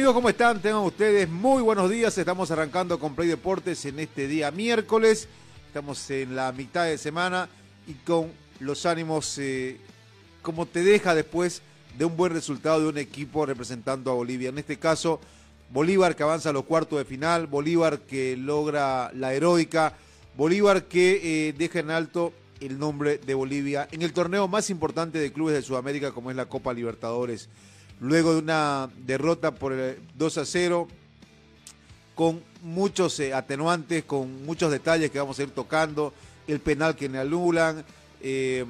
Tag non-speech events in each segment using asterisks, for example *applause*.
Amigos, ¿cómo están? Tengan ustedes muy buenos días. Estamos arrancando con Play Deportes en este día miércoles. Estamos en la mitad de semana y con los ánimos eh, como te deja después de un buen resultado de un equipo representando a Bolivia. En este caso, Bolívar que avanza a los cuartos de final, Bolívar que logra la heroica, Bolívar que eh, deja en alto el nombre de Bolivia en el torneo más importante de clubes de Sudamérica como es la Copa Libertadores luego de una derrota por 2 a 0, con muchos eh, atenuantes, con muchos detalles que vamos a ir tocando, el penal que me anulan, eh,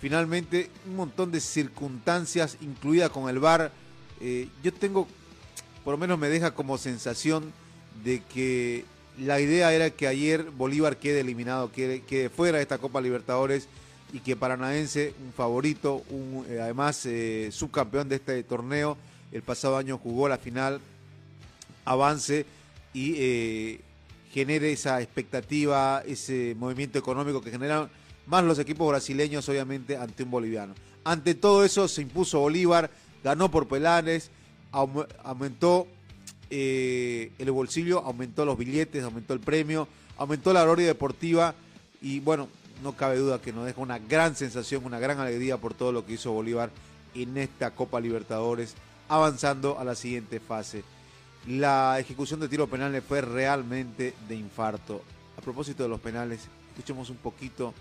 finalmente un montón de circunstancias incluidas con el VAR. Eh, yo tengo, por lo menos me deja como sensación de que la idea era que ayer Bolívar quede eliminado, quede fuera de esta Copa Libertadores y que Paranaense, un favorito, un, eh, además eh, subcampeón de este torneo, el pasado año jugó la final, avance y eh, genere esa expectativa, ese movimiento económico que generan más los equipos brasileños, obviamente, ante un boliviano. Ante todo eso se impuso Bolívar, ganó por Pelanes, aumentó el bolsillo, aumentó los billetes, aumentó el premio, aumentó la gloria deportiva y bueno, no cabe duda que nos deja una gran sensación, una gran alegría por todo lo que hizo Bolívar en esta Copa Libertadores, avanzando a la siguiente fase. La ejecución de tiro penales fue realmente de infarto. A propósito de los penales, escuchemos un poquito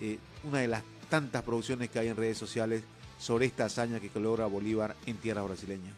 eh, una de las tantas producciones que hay en redes sociales sobre esta hazaña que logra Bolívar en tierra brasileña.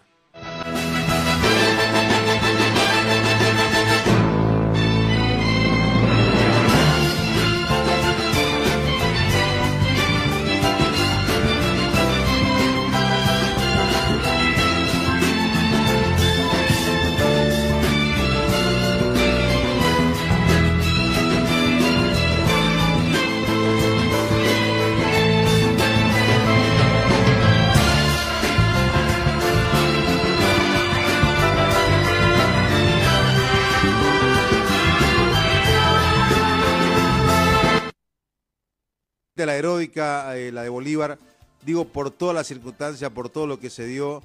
La heroica, eh, la de Bolívar, digo por toda la circunstancia, por todo lo que se dio.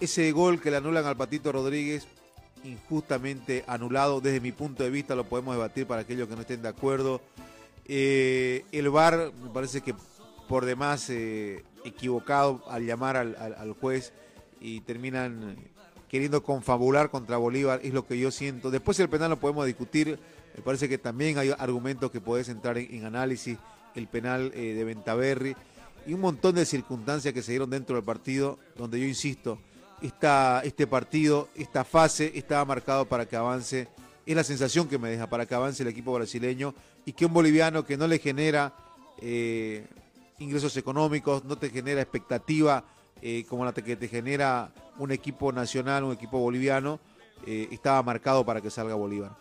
Ese gol que le anulan al Patito Rodríguez, injustamente anulado, desde mi punto de vista lo podemos debatir para aquellos que no estén de acuerdo. Eh, el VAR me parece que por demás eh, equivocado al llamar al, juez y terminan queriendo confabular contra Bolívar, es lo que yo siento. Después el penal lo podemos discutir, me parece que también hay argumentos que podés entrar en análisis el penal eh, de Ventaverri y un montón de circunstancias que se dieron dentro del partido, donde yo insisto, esta, este partido, esta fase estaba marcado para que avance, es la sensación que me deja, para que avance el equipo brasileño y que un boliviano que no le genera eh, ingresos económicos, no te genera expectativa eh, como la que te genera un equipo nacional, un equipo boliviano, estaba marcado para que salga Bolívar.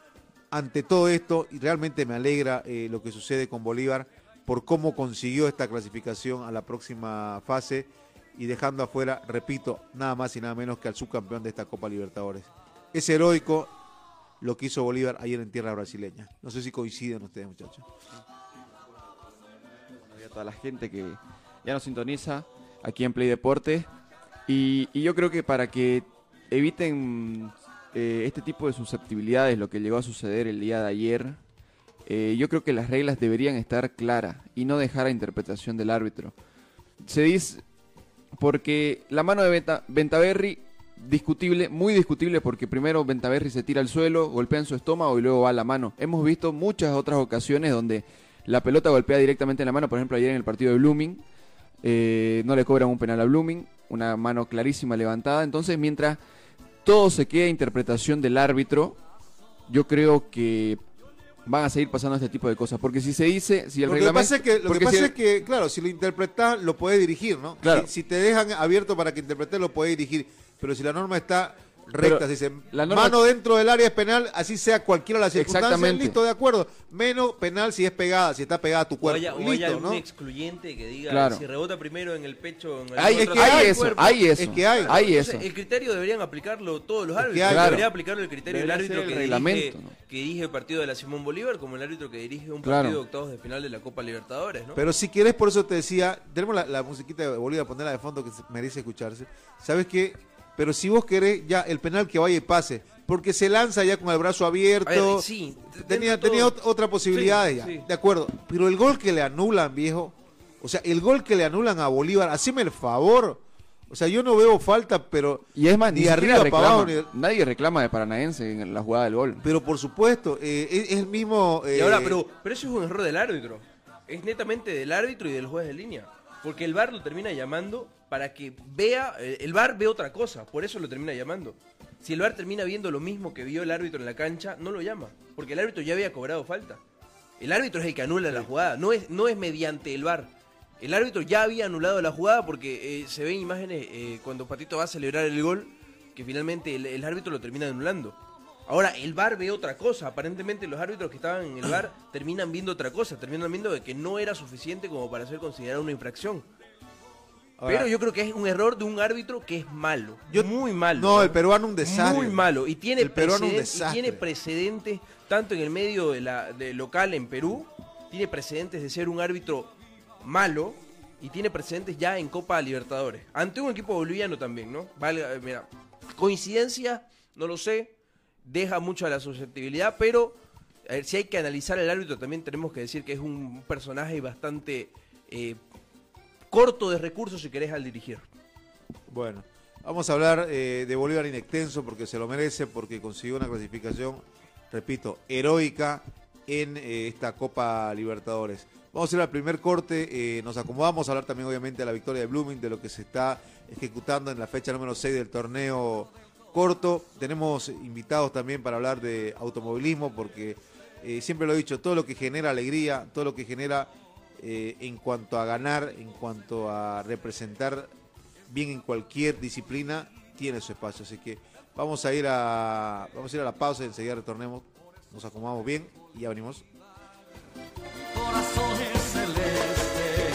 Ante todo esto, y realmente me alegra lo que sucede con Bolívar, por cómo consiguió esta clasificación a la próxima fase y dejando afuera, repito, nada más y nada menos que al subcampeón de esta Copa Libertadores. Es heroico lo que hizo Bolívar ayer en tierra brasileña. No sé si coinciden ustedes, muchachos. A toda la gente que ya nos sintoniza aquí en Play Deporte. Y, yo creo que para que eviten eh, este tipo de susceptibilidades, lo que llegó a suceder el día de ayer, eh, yo creo que las reglas deberían estar claras y no dejar a interpretación del árbitro. Se dice, porque la mano de Venta, Ventaverri discutible, muy discutible, porque primero Ventaverri se tira al suelo, golpea en su estómago y luego va a la mano. Hemos visto muchas otras ocasiones donde la pelota golpea directamente en la mano, por ejemplo ayer en el partido de Blooming, eh, no le cobran un penal a Blooming, una mano clarísima levantada. Entonces, mientras todo se queda a interpretación del árbitro, yo creo que van a seguir pasando este tipo de cosas. Porque si se dice, si el Lo que reglamento. pasa es que, lo que, pasa si el- es que, claro, si lo interpretas, lo puedes dirigir, ¿no? Claro. Si, si te dejan abierto para que interpretes, lo puedes dirigir. Pero si la norma está recta, Pero si dice la norma- mano dentro del área es penal, así sea cualquiera de las circunstancias, Exactamente. listo, de acuerdo. Menos penal si es pegada, si está pegada a tu O cuerpo. haya, o listo, haya algún ¿no? excluyente que diga Claro. si rebota primero en el pecho o en el Hay, otro que hay hay eso, cuerpo. hay eso. Es que hay. hay Entonces, eso. el criterio deberían aplicarlo todos los Es que árbitros. hay. Claro. Debería aplicarlo el criterio del árbitro ser que el dirige, ¿no? que dirige el partido de la Simón Bolívar como el árbitro que dirige un Claro. partido de octavos de final de la Copa Libertadores, ¿no? Pero si quieres, por eso te decía, tenemos la, la musiquita de Bolívar, ponerla de fondo que merece escucharse. ¿Sabes qué? Pero si vos querés ya el penal que vaya y pase, porque se lanza ya con el brazo abierto. Ver, sí, tenía, tenía otra posibilidad Sí, ya. sí. De acuerdo. Pero el gol que le anulan, viejo. O sea, el gol que le anulan a Bolívar, haceme el favor. O sea, yo no veo falta, pero. Y es más, ni ni, arriba arriba para abajo, reclama. ni- Nadie reclama de Paranaense en la jugada del gol. Pero por supuesto, eh, es, es el mismo. Y eh, ahora, pero, pero eso es un error del árbitro. Es netamente del árbitro y del juez de línea. Porque el VAR lo termina llamando para que vea, eh, el VAR ve otra cosa, por eso lo termina llamando. Si el VAR termina viendo lo mismo que vio el árbitro en la cancha, no lo llama, porque el árbitro ya había cobrado falta. El árbitro es el que anula la jugada, no es, no es mediante el VAR. El árbitro ya había anulado la jugada porque eh, se ven imágenes eh, cuando Patito va a celebrar el gol, que finalmente el, el árbitro lo termina anulando. Ahora, el VAR ve otra cosa. Aparentemente los árbitros que estaban en el VAR terminan viendo otra cosa. Terminan viendo de que no era suficiente como para ser considerada una infracción. Ahora, Pero yo creo que es un error de un árbitro que es malo. Yo- muy malo. no, el peruano un desastre. Muy malo. Y tiene, El peruano un preceden- y desastre. tiene precedentes, tanto en el medio de la, de local en Perú, tiene precedentes de ser un árbitro malo y tiene precedentes ya en Copa Libertadores. Ante un equipo boliviano también, ¿no? Valga, eh, mira, coincidencia, no lo sé, deja mucho a la susceptibilidad, pero a ver, si hay que analizar al árbitro, también tenemos que decir que es un personaje bastante eh, corto de recursos si querés al dirigir. Bueno, vamos a hablar eh, de Bolívar in extenso porque se lo merece, porque consiguió una clasificación, repito, heroica en eh, esta Copa Libertadores. Vamos a ir al primer corte, eh, nos acomodamos a hablar también obviamente de la victoria de Blooming, de lo que se está ejecutando en la fecha número 6 del torneo corto. Tenemos invitados también para hablar de automovilismo porque siempre lo he dicho, todo lo que genera alegría, todo lo que genera eh, en cuanto a ganar, en cuanto a representar bien en cualquier disciplina, tiene su espacio. Así que vamos a ir a, vamos a, ir a la pausa y enseguida retornemos, nos acomodamos bien y ya venimos. corazones celeste.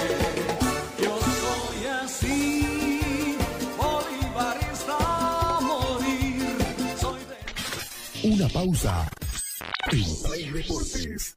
Yo soy así, bolivarista a morir. Soy de... Una pausa. En Play Deportes.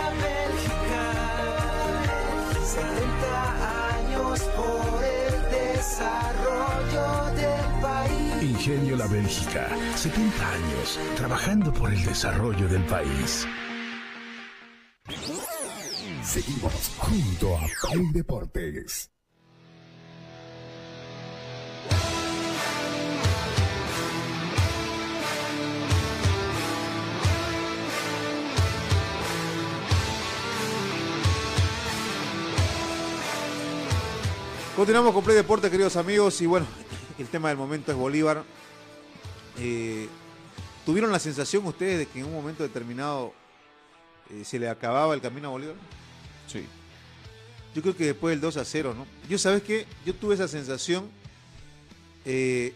Ingenio La Bélgica, 70 años trabajando por el desarrollo del país. Seguimos junto a Play Deportes. Continuamos con Play Deporte, queridos amigos, y bueno, el tema del momento es Bolívar. Eh, ¿Tuvieron la sensación ustedes de que en un momento determinado eh, se le acababa el camino a Bolívar? Sí. Yo creo que después del 2 a 0, ¿no? Yo, ¿sabes qué? Yo tuve esa sensación. eh,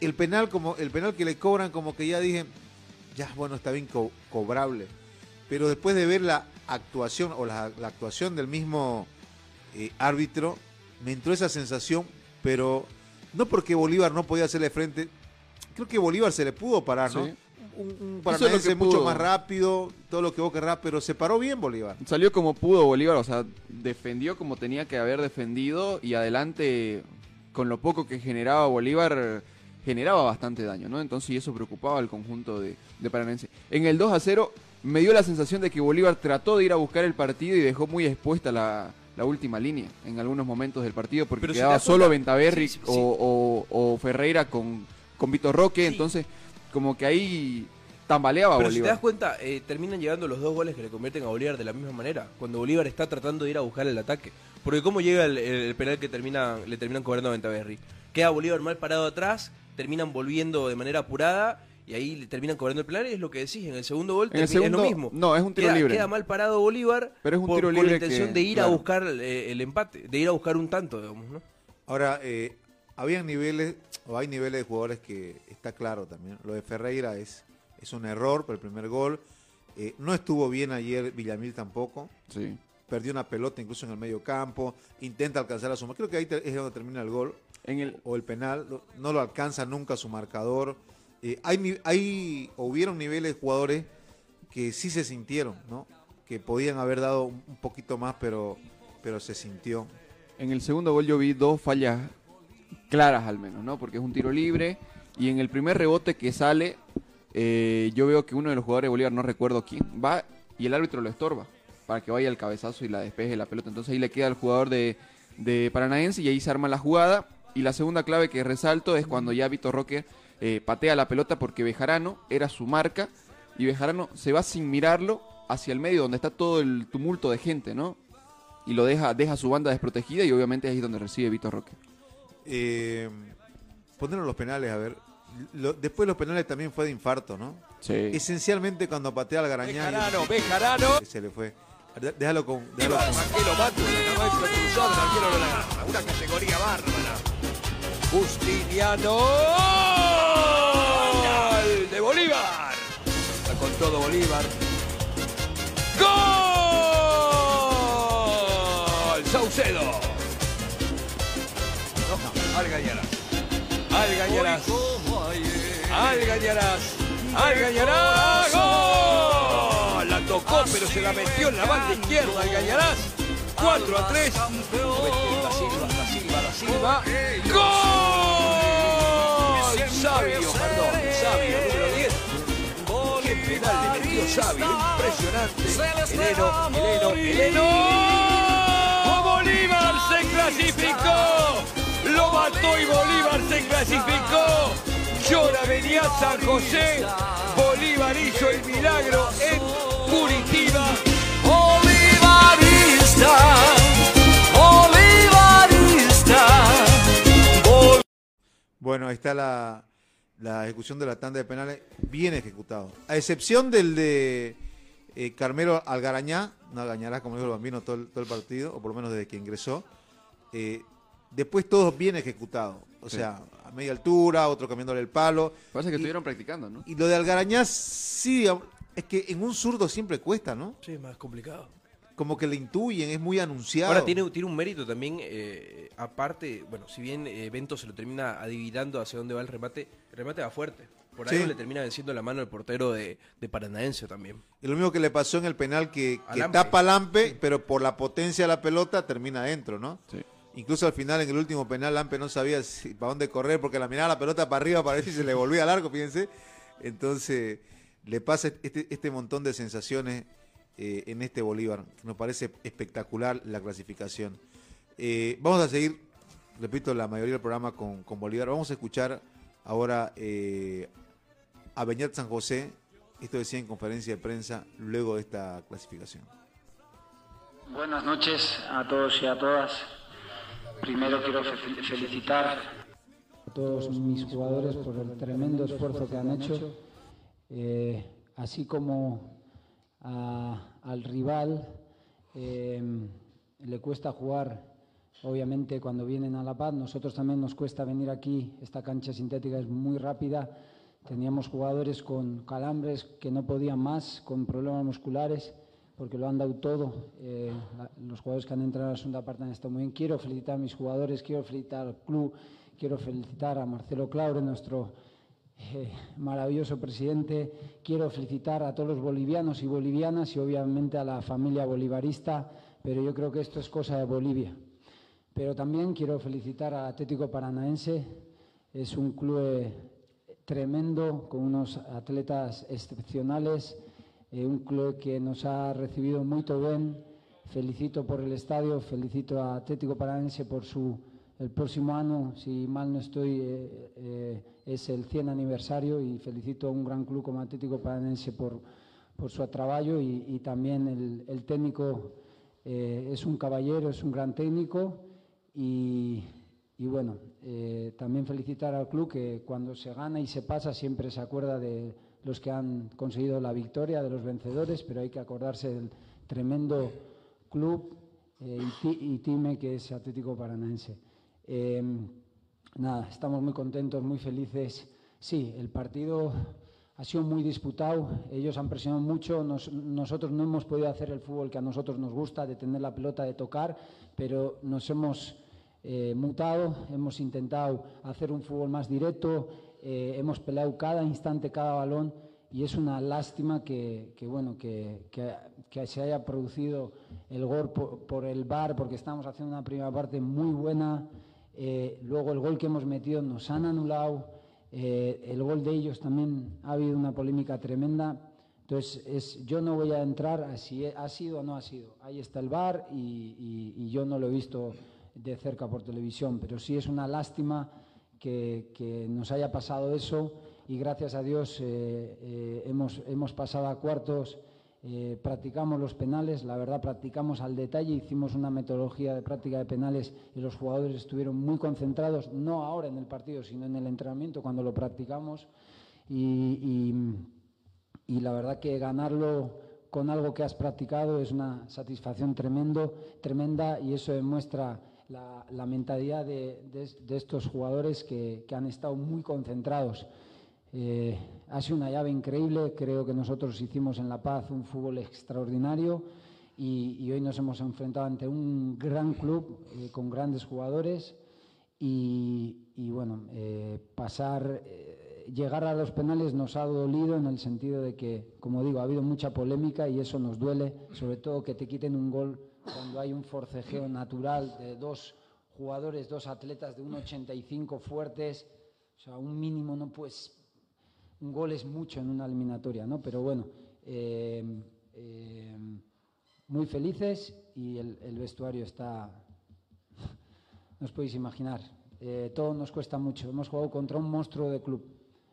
el penal como el penal que le cobran, como que ya dije, ya, bueno, está bien co- cobrable. Pero después de ver la actuación o la, la actuación del mismo eh, árbitro, me entró esa sensación, pero no porque Bolívar no podía hacerle frente. Creo que Bolívar se le pudo parar, ¿no? Sí. Un, un paranaense mucho más rápido, todo lo que vos querrás, pero se paró bien Bolívar. Salió como pudo Bolívar, o sea, defendió como tenía que haber defendido y adelante, con lo poco que generaba Bolívar, generaba bastante daño, ¿no? Entonces, y eso preocupaba al conjunto de, de Paranense. En el 2 a 0, me dio la sensación de que Bolívar trató de ir a buscar el partido y dejó muy expuesta la, la última línea en algunos momentos del partido, porque Pero quedaba solo Ventaverri sí, sí, o, sí. o- o Ferreira con, con Vitor Roque, entonces, como que ahí tambaleaba Pero si te Bolívar. das cuenta, eh, terminan llegando los dos goles que le convierten a Bolívar de la misma manera. Cuando Bolívar está tratando de ir a buscar el ataque. Porque cómo llega el, el penal que termina, le terminan cobrando a Ventaverri. Queda Bolívar mal parado atrás, terminan volviendo de manera apurada y ahí le terminan cobrando el penal. Y es lo que decís, en el segundo gol En el segundo- es lo mismo. no, es un tiro queda, libre. Queda mal parado Bolívar Pero es un por- tiro la intención que- de ir a buscar eh, el empate, de ir a buscar un tanto, digamos, ¿no? Ahora, eh, habían niveles, o hay niveles de jugadores que está claro también. Lo de Ferreira es, es un error por el primer gol. Eh, no estuvo bien ayer Villamil tampoco. Sí. Perdió una pelota incluso en el medio campo. Intenta alcanzar a su Creo que ahí es donde termina el gol En el, o el penal. No lo alcanza nunca su marcador. Eh, hay, hubieron niveles de jugadores que sí se sintieron, ¿no? Que podían haber dado un un poquito más, pero, pero se sintió. En el segundo gol yo vi dos fallas claras al menos, ¿no? Porque es un tiro libre y en el primer rebote que sale eh, yo veo que uno de los jugadores de Bolívar, no recuerdo quién, va y el árbitro lo estorba para que vaya al cabezazo y la despeje la pelota. Entonces ahí le queda al jugador de, de Paranaense y ahí se arma la jugada. Y la segunda clave que resalto es cuando ya Vitor Roque eh, patea la pelota porque Bejarano era su marca y Bejarano se va sin mirarlo hacia el medio donde está todo el tumulto de gente, ¿no? y lo deja, deja su banda desprotegida y obviamente ahí es donde recibe Vitor Roque. Eh, ponernos los penales, a ver. Lo- después los penales también fue de infarto, ¿no? Sí. Esencialmente cuando patea al Garañá. Bejarano, Bejarano. Se le fue. Déjalo con. Déjalo con-. Una categoría bárbara. Justiniano. ¡Gol de Bolívar. Está con todo Bolívar. ¡Gol! Saucedo. No, Algañarás. Algañarás. Algañarás. Algañarás. ¡Gol! La tocó, pero se la metió en la banda izquierda. Algañarás. 4 a 3. Da Silva, da Silva, da Silva. ¡Gol! Sabio, Impresionante. Eleno, Eleno, Eleno. Bolívar se clasificó. Lo mató y Bolívar se clasificó. Llora venía San José. Bolívar hizo el milagro en Curitiba. Bolivarista, Bolivarista. Bueno, ahí está la, la ejecución de la tanda de penales bien ejecutado. A excepción del de eh, Carmelo Algarañá, no Algañarás como dijo el bambino todo el, todo el partido, o por lo menos desde que ingresó. eh, después todos bien ejecutados. O Sí. sea, a media altura, otro cambiándole el palo. Parece que Y- estuvieron practicando, ¿no? Y lo de Algarañá sí, es que en un zurdo siempre cuesta, ¿no? Sí, es más complicado. Como que le intuyen, es muy anunciado. Ahora tiene, tiene un mérito también, eh, aparte, bueno, si bien eh, Bento se lo termina adivinando hacia dónde va el remate, el remate va fuerte. Por ahí Sí. le termina venciendo la mano el portero de, de Paranaense también. Y lo mismo que le pasó en el penal que, que Lampe. tapa Lampe, pero por la potencia de la pelota termina adentro, ¿no? Sí. Incluso al final, en el último penal, Lampe no sabía si, para dónde correr porque la miraba la pelota para arriba para ver si se le volvía al arco, fíjense. Entonces, le pasa este, este montón de sensaciones eh, en este Bolívar, nos parece espectacular la clasificación. Eh, vamos a seguir, repito, la mayoría del programa con, con Bolívar. Vamos a escuchar ahora eh, a Beñat San José, esto decía en conferencia de prensa, luego de esta clasificación. Buenas noches a todos y a todas. Primero quiero fe- felicitar a todos mis jugadores por el tremendo esfuerzo que han hecho, así como a- al rival eh, le cuesta jugar, obviamente, cuando vienen a La Paz. Nosotros también nos cuesta venir aquí. Esta cancha sintética es muy rápida. Teníamos jugadores con calambres que no podían más, con problemas musculares, porque lo han dado todo. Eh, los jugadores que han entrado en la segunda parte han estado muy bien. Quiero felicitar a mis jugadores, quiero felicitar al club, quiero felicitar a Marcelo Claure, nuestro eh, maravilloso presidente. Quiero felicitar a todos los bolivianos y bolivianas y obviamente a la familia bolivarista, pero yo creo que esto es cosa de Bolivia. Pero también quiero felicitar al Atlético Paranaense. Es un club eh, tremendo, con unos atletas excepcionales, eh, un club que nos ha recibido muy bien. Felicito por el estadio, felicito a Atlético Paranaense por su el próximo año, si mal no estoy, eh, eh, es el 100 aniversario y felicito a un gran club como Atlético Paranaense por, su trabajo y, también el, técnico eh, es un caballero, es un gran técnico y, bueno, también felicitar al club que cuando se gana y se pasa siempre se acuerda de los que han conseguido la victoria, de los vencedores, pero hay que acordarse del tremendo club y, y time que es Atlético Paranaense. Eh, nada, estamos muy contentos, muy felices. Sí, el partido ha sido muy disputado, ellos han presionado mucho, nos- nosotros no hemos podido hacer el fútbol que a nosotros nos gusta, de tener la pelota, de tocar, pero nos hemos eh, mutado, hemos intentado hacer un fútbol más directo, eh, hemos peleado cada instante, cada balón y es una lástima que, que, bueno, que, que- que se haya producido el gol por, por el VAR porque estamos haciendo una primera parte muy buena, eh, luego el gol que hemos metido nos han anulado, eh, el gol de ellos también ha habido una polémica tremenda. Entonces, es, yo no voy a entrar a si ha sido o no ha sido. Ahí está el VAR y, y- y yo no lo he visto de cerca por televisión, pero sí es una lástima que, que nos haya pasado eso y gracias a Dios eh, eh, hemos, hemos pasado a cuartos, eh, practicamos los penales, la verdad practicamos al detalle, hicimos una metodología de práctica de penales y los jugadores estuvieron muy concentrados, no ahora en el partido, sino en el entrenamiento cuando lo practicamos y, la verdad que ganarlo con algo que has practicado es una satisfacción tremendo, tremenda y eso demuestra la, mentalidad de, estos jugadores que, que han estado muy concentrados. Eh, ha sido una llave increíble, creo que nosotros hicimos en La Paz un fútbol extraordinario y, y hoy nos hemos enfrentado ante un gran club eh, con grandes jugadores y, y bueno, eh, pasar, eh, llegar a los penales nos ha dolido en el sentido de que, como digo, ha habido mucha polémica y eso nos duele, sobre todo que te quiten un gol cuando hay un forcejeo natural de dos jugadores, dos atletas de 1,85 fuertes, o sea, un mínimo no puedes, un gol es mucho en una eliminatoria, ¿no? Pero bueno, eh, eh, muy felices y el, el vestuario está, no os podéis imaginar. Eh, todo nos cuesta mucho. Hemos jugado contra un monstruo de club.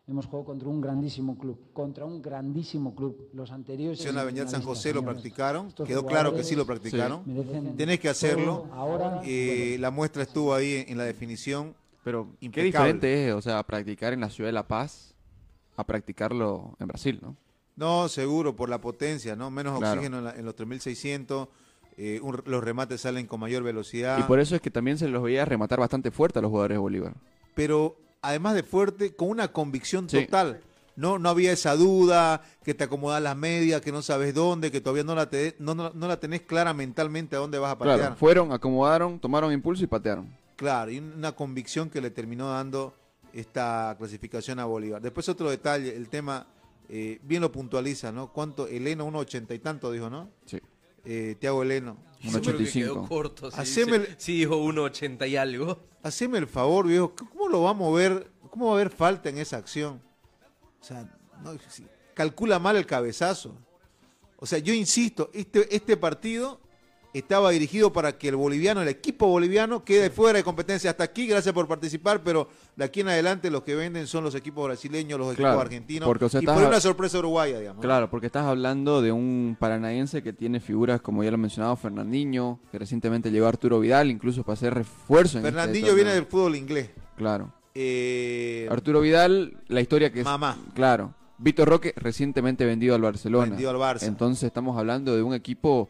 Hemos jugado contra un grandísimo club. Contra un grandísimo club. Los anteriores. en la Avenida San José lo señores. practicaron, Estos quedó claro que sí lo practicaron. merecen Tenés que hacerlo. ahora. Eh, la muestra estuvo ahí en, en la definición. Pero qué impecable. diferente es, o sea, practicar en la ciudad de La Paz a practicarlo en Brasil, ¿no? No, seguro, por la potencia, ¿no? Menos Claro. oxígeno en, la- en los 3600, eh, un- los remates salen con mayor velocidad. Y por eso es que también se los veía rematar bastante fuerte a los jugadores de Bolívar. Pero además de fuerte, con una convicción Sí. total. No, no había esa duda, que te acomodas las medias, que no sabes dónde, que todavía no la, te- no, no, no la tenés clara mentalmente a dónde vas a patear. Claro, fueron, acomodaron, tomaron impulso y patearon. Claro, y una convicción que le terminó dando esta clasificación a Bolívar. Después otro detalle, el tema, eh, bien lo puntualiza, ¿no? ¿Cuánto? Eleno, uno ochenta y tanto, dijo, ¿no? Sí. Eh, Tiago Eleno. Un Yo creo que 85. quedó corto. Sí, Haceme sí, el- sí dijo 1.80 y algo. Haceme el favor, viejo, ¿cómo lo va a mover? ¿Cómo va a haber falta en esa acción? O sea, no, si- calcula mal el cabezazo. O sea, yo insisto, este, este partido estaba dirigido para que el boliviano, el equipo boliviano, quede fuera de competencia. Hasta aquí, gracias por participar, pero de aquí en adelante los que venden son los equipos brasileños, los Claro, equipos argentinos. porque, o sea, y a- una sorpresa uruguaya, digamos. Claro, porque estás hablando de un paranaense que tiene figuras, como ya lo mencionaba, Fernandinho, que recientemente llegó Arturo Vidal, incluso para hacer refuerzo. en este Fernandinho viene del fútbol inglés. Claro. Eh, Arturo Vidal, la historia que es... Mamá. Claro. Víctor Roque, recientemente vendido al Barcelona. Vendido al Barça. Entonces estamos hablando de un equipo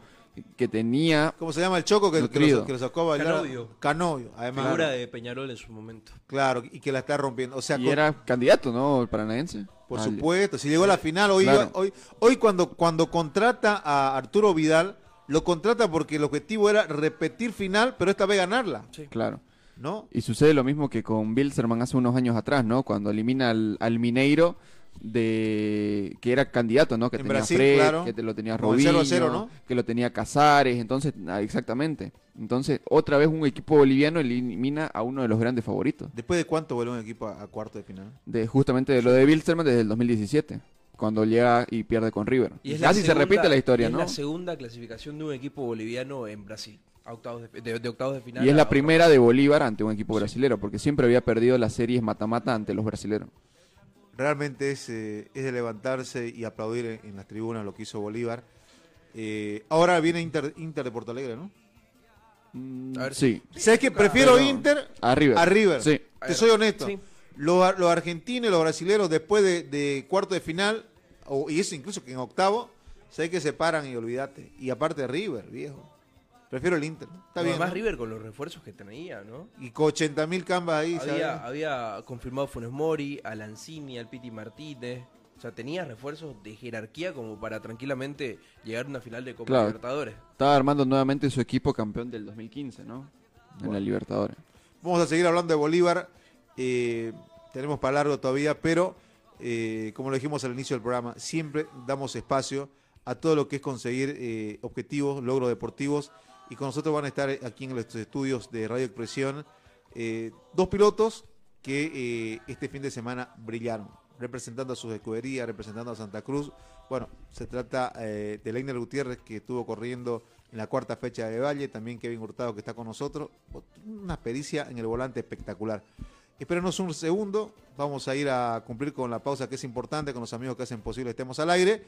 que tenía ¿Cómo se llama el choco que, lo, que lo sacó a bailar? Canovio. Canovio, además. Figura de Peñarol en su momento. Claro, y que la está rompiendo. O sea, y con- era candidato, ¿no? El paranaense. por Al- supuesto, si llegó a la final, hoy, Claro. hoy, hoy cuando, cuando contrata a Arturo Vidal, lo contrata porque el objetivo era repetir final, pero esta vez ganarla, Claro. ¿no? Y sucede lo mismo que con Bilzerman hace unos años atrás, ¿no? Cuando elimina al, al Mineiro de que era candidato, ¿no? Que En tenía Brasil, Fred, claro. que te lo tenía Con el 0 a Robinho, 0, ¿no? que lo tenía Casares, entonces, ah, exactamente. Entonces, otra vez un equipo boliviano elimina a uno de los grandes favoritos. Después de cuánto vuelve un equipo a, a cuarto de final. De justamente de lo de Bilzerman desde el 2017, cuando llega y pierde con River. Y es Casi se repite la historia, es ¿no? la segunda clasificación de un equipo boliviano en Brasil. A octavos de, de- de octavos de final. Y es la primera de Bolívar ante un equipo brasilero, porque siempre había perdido las series mata-mata ante los brasileros. Realmente es, eh, es de levantarse y aplaudir en, en las tribunas lo que hizo Bolívar. Eh, ahora viene Inter, Inter de Porto Alegre, ¿no? A ver, Sí. ¿Sabes qué? Prefiero Pero- Inter A River. a River. Sí. Te soy honesto. Sí. Los, los argentinos y los brasileños después de, de cuarto de final, o, y eso incluso que en octavo, sé que se paran y olvídate. Y aparte River, viejo. Prefiero el Inter. Está No, bien. Además ¿no? River con los refuerzos que tenía, ¿no? Y con 80 mil cambas ahí. Había, había confirmado Funes Mori, a Lanzini, al Piti Martínez. O sea, tenía refuerzos de jerarquía como para tranquilamente llegar a una final de Copa Claro. Libertadores. Estaba armando nuevamente su equipo campeón del 2015, ¿no? En la Libertadores. Vamos a seguir hablando de Bolívar. eh, tenemos para largo todavía, pero eh, como lo dijimos al inicio del programa, siempre damos espacio a todo lo que es conseguir eh, objetivos, logros deportivos. Y con nosotros van a estar aquí en los estudios de Radio Expresión eh, dos pilotos que eh, este fin de semana brillaron, representando a sus escuderías, representando a Santa Cruz. Bueno, se trata eh, de Leiner Gutiérrez, que estuvo corriendo en la cuarta fecha de Valle, también Kevin Hurtado, que está con nosotros. Una pericia en el volante espectacular. Espérenos un segundo, vamos a ir a cumplir con la pausa que es importante, con los amigos que hacen posible estemos al aire.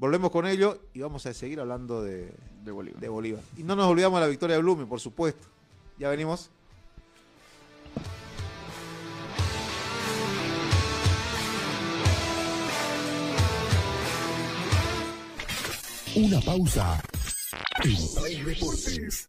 Volvemos con ellos y vamos a seguir hablando de, De Bolívar. de Bolívar. Y no nos olvidamos de la victoria de Blumen, por supuesto. Ya venimos. Una pausa. En Play Deportes.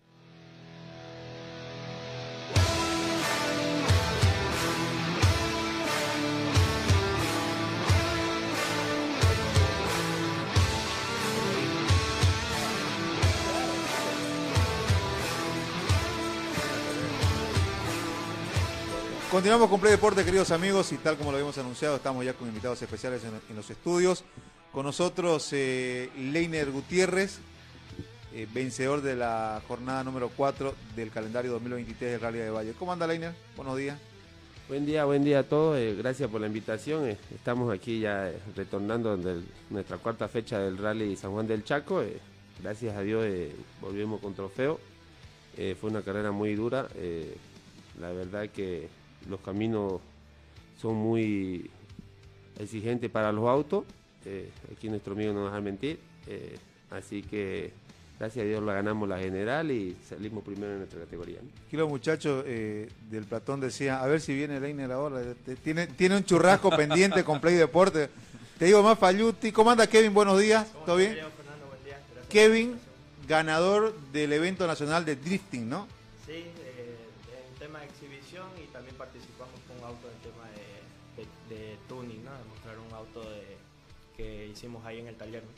Continuamos con Play Deporte, queridos amigos, y tal como lo habíamos anunciado, estamos ya con invitados especiales en, los estudios. Con nosotros, eh, Leiner Gutiérrez, eh, vencedor de la jornada número 4 del calendario 2023 del Rally de Valle. ¿Cómo anda, Leiner? Buenos días. Buen día, buen día a todos. eh, gracias por la invitación. estamos aquí ya retornando de nuestra cuarta fecha del Rally San Juan del Chaco. gracias a Dios volvimos con trofeo. Fue una carrera muy dura. la verdad que los caminos son muy exigentes para los autos. eh, aquí nuestro amigo no nos va a mentir. eh, así que gracias a Dios la ganamos la general y salimos primero en nuestra categoría. ¿no? Aquí los muchachos eh, del Platón decían, a ver si viene Leiner ahora. Te- Tiene, tiene un churrasco *laughs* pendiente con Play Deporte. Te digo más, Falluti. ¿Cómo anda, Kevin? Buenos días. ¿Todo bien? Kevin, ganador del evento nacional de drifting, ¿no? Sí, hicimos ahí en el taller. ¿no?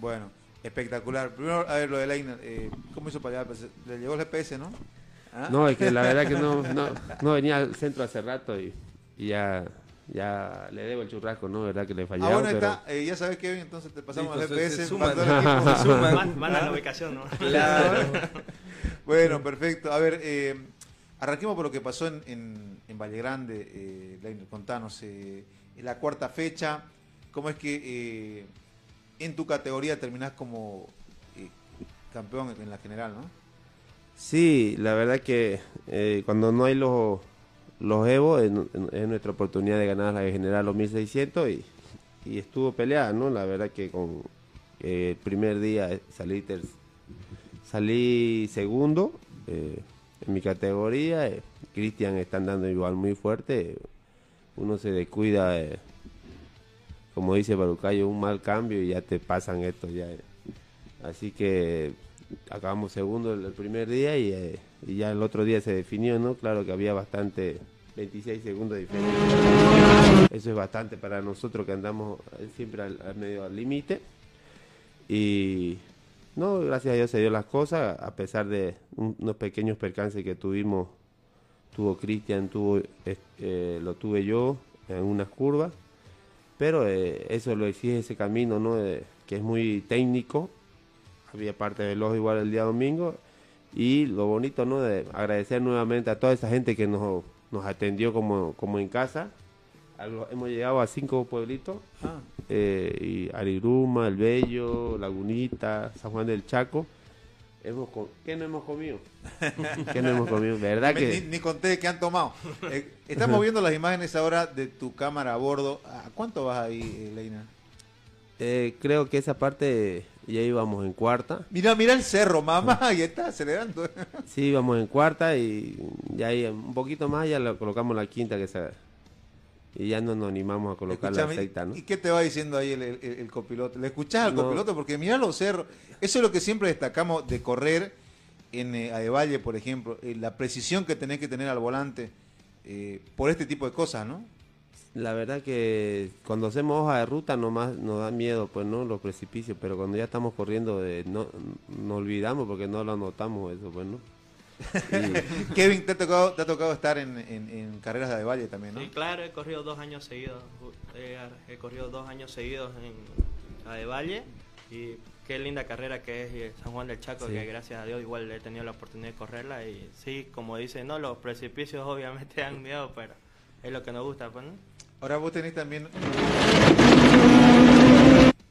Bueno, espectacular. Primero, a ver, lo de Leiner, eh, ¿cómo hizo para allá? Le llegó el GPS, ¿no? ¿Ah? No, es que la verdad que no, *laughs* no, no venía al centro hace rato y, y ya, ya le debo el churrasco, ¿no? ¿Verdad que le Ah, fallaba? bueno, pero... está. Eh, ya sabes, Kevin, entonces te pasamos el se- GPS. se suman. suman. La ubicación, ¿no? *laughs* Claro. bueno, perfecto. A ver, eh, arranquemos por lo que pasó en, en, en Valle Grande. Eh, Leiner, contanos. Eh, la cuarta fecha, ¿cómo es que eh, en tu categoría terminás como eh, campeón en la general, no? Sí, la verdad que eh, cuando no hay los, los Evo es, es nuestra oportunidad de ganar la general los 1600 y, y estuvo peleada, ¿no? La verdad que con el primer día salí, ter- salí segundo en mi categoría. Cristian están dando igual muy fuerte. Uno se descuida, como dice Barucayo, un mal cambio y ya te pasan esto ya. Así que acabamos segundo el, primer día y, eh, y ya el otro día se definió, ¿no? Claro que había bastante, 26 segundos de diferencia. Eso es bastante para nosotros que andamos eh, siempre al, al medio al límite. Y no, gracias a Dios se dio las cosas, a pesar de un- unos pequeños percances que tuvimos. Tuvo Cristian, tuvo, eh, lo tuve yo en unas curvas. Pero eh, eso lo exige ese camino, ¿no? Eh, que es muy técnico. Había parte del ojo igual el día domingo. Y lo bonito, ¿no? De agradecer nuevamente a toda esa gente que nos, nos atendió como, como en casa. Hemos llegado a cinco pueblitos. Ah. eh, y Ariruma, El Bello, Lagunita, San Juan del Chaco. Hemos ¿Qué no hemos comido? *laughs* ¿Qué no hemos comido? ¿Verdad Me- que...? Ni, ni conté que han tomado. Eh, estamos viendo las imágenes ahora de tu cámara a bordo. ¿A cuánto vas ahí, eh, Leina? Eh, creo que esa parte ya íbamos en cuarta. Mira, mira el cerro, mamá, *laughs* y está acelerando. Sí, íbamos en cuarta y ya ahí un poquito más ya lo colocamos la quinta que se y ya no nos animamos a colocar la sexta, ¿no? ¿Y qué te va diciendo ahí el, el- el copiloto? ¿Le escuchás al No. copiloto? Porque mira los cerros. Eso es lo que siempre destacamos de correr en eh, Adevalle, por ejemplo. eh, la precisión que tenés que tener al volante eh, por este tipo de cosas, ¿no? La verdad que cuando hacemos hoja de ruta nomás nos da miedo, pues no, los precipicios, pero cuando ya estamos corriendo no, no olvidamos porque no lo notamos eso, pues no. Y- Kevin, te ha tocado, te ha tocado estar en, en- en carreras de Adevalle también, ¿no? Sí, claro, he corrido dos años seguidos. He, he corrido dos años seguidos en la de Valle y qué linda carrera que es eh, San Juan del Chaco, Sí. que gracias a Dios igual he tenido la oportunidad de correrla y sí, como dicen, no, los precipicios *laughs* obviamente dan miedo, pero es lo que nos gusta, pues, ¿no? Ahora vos tenés también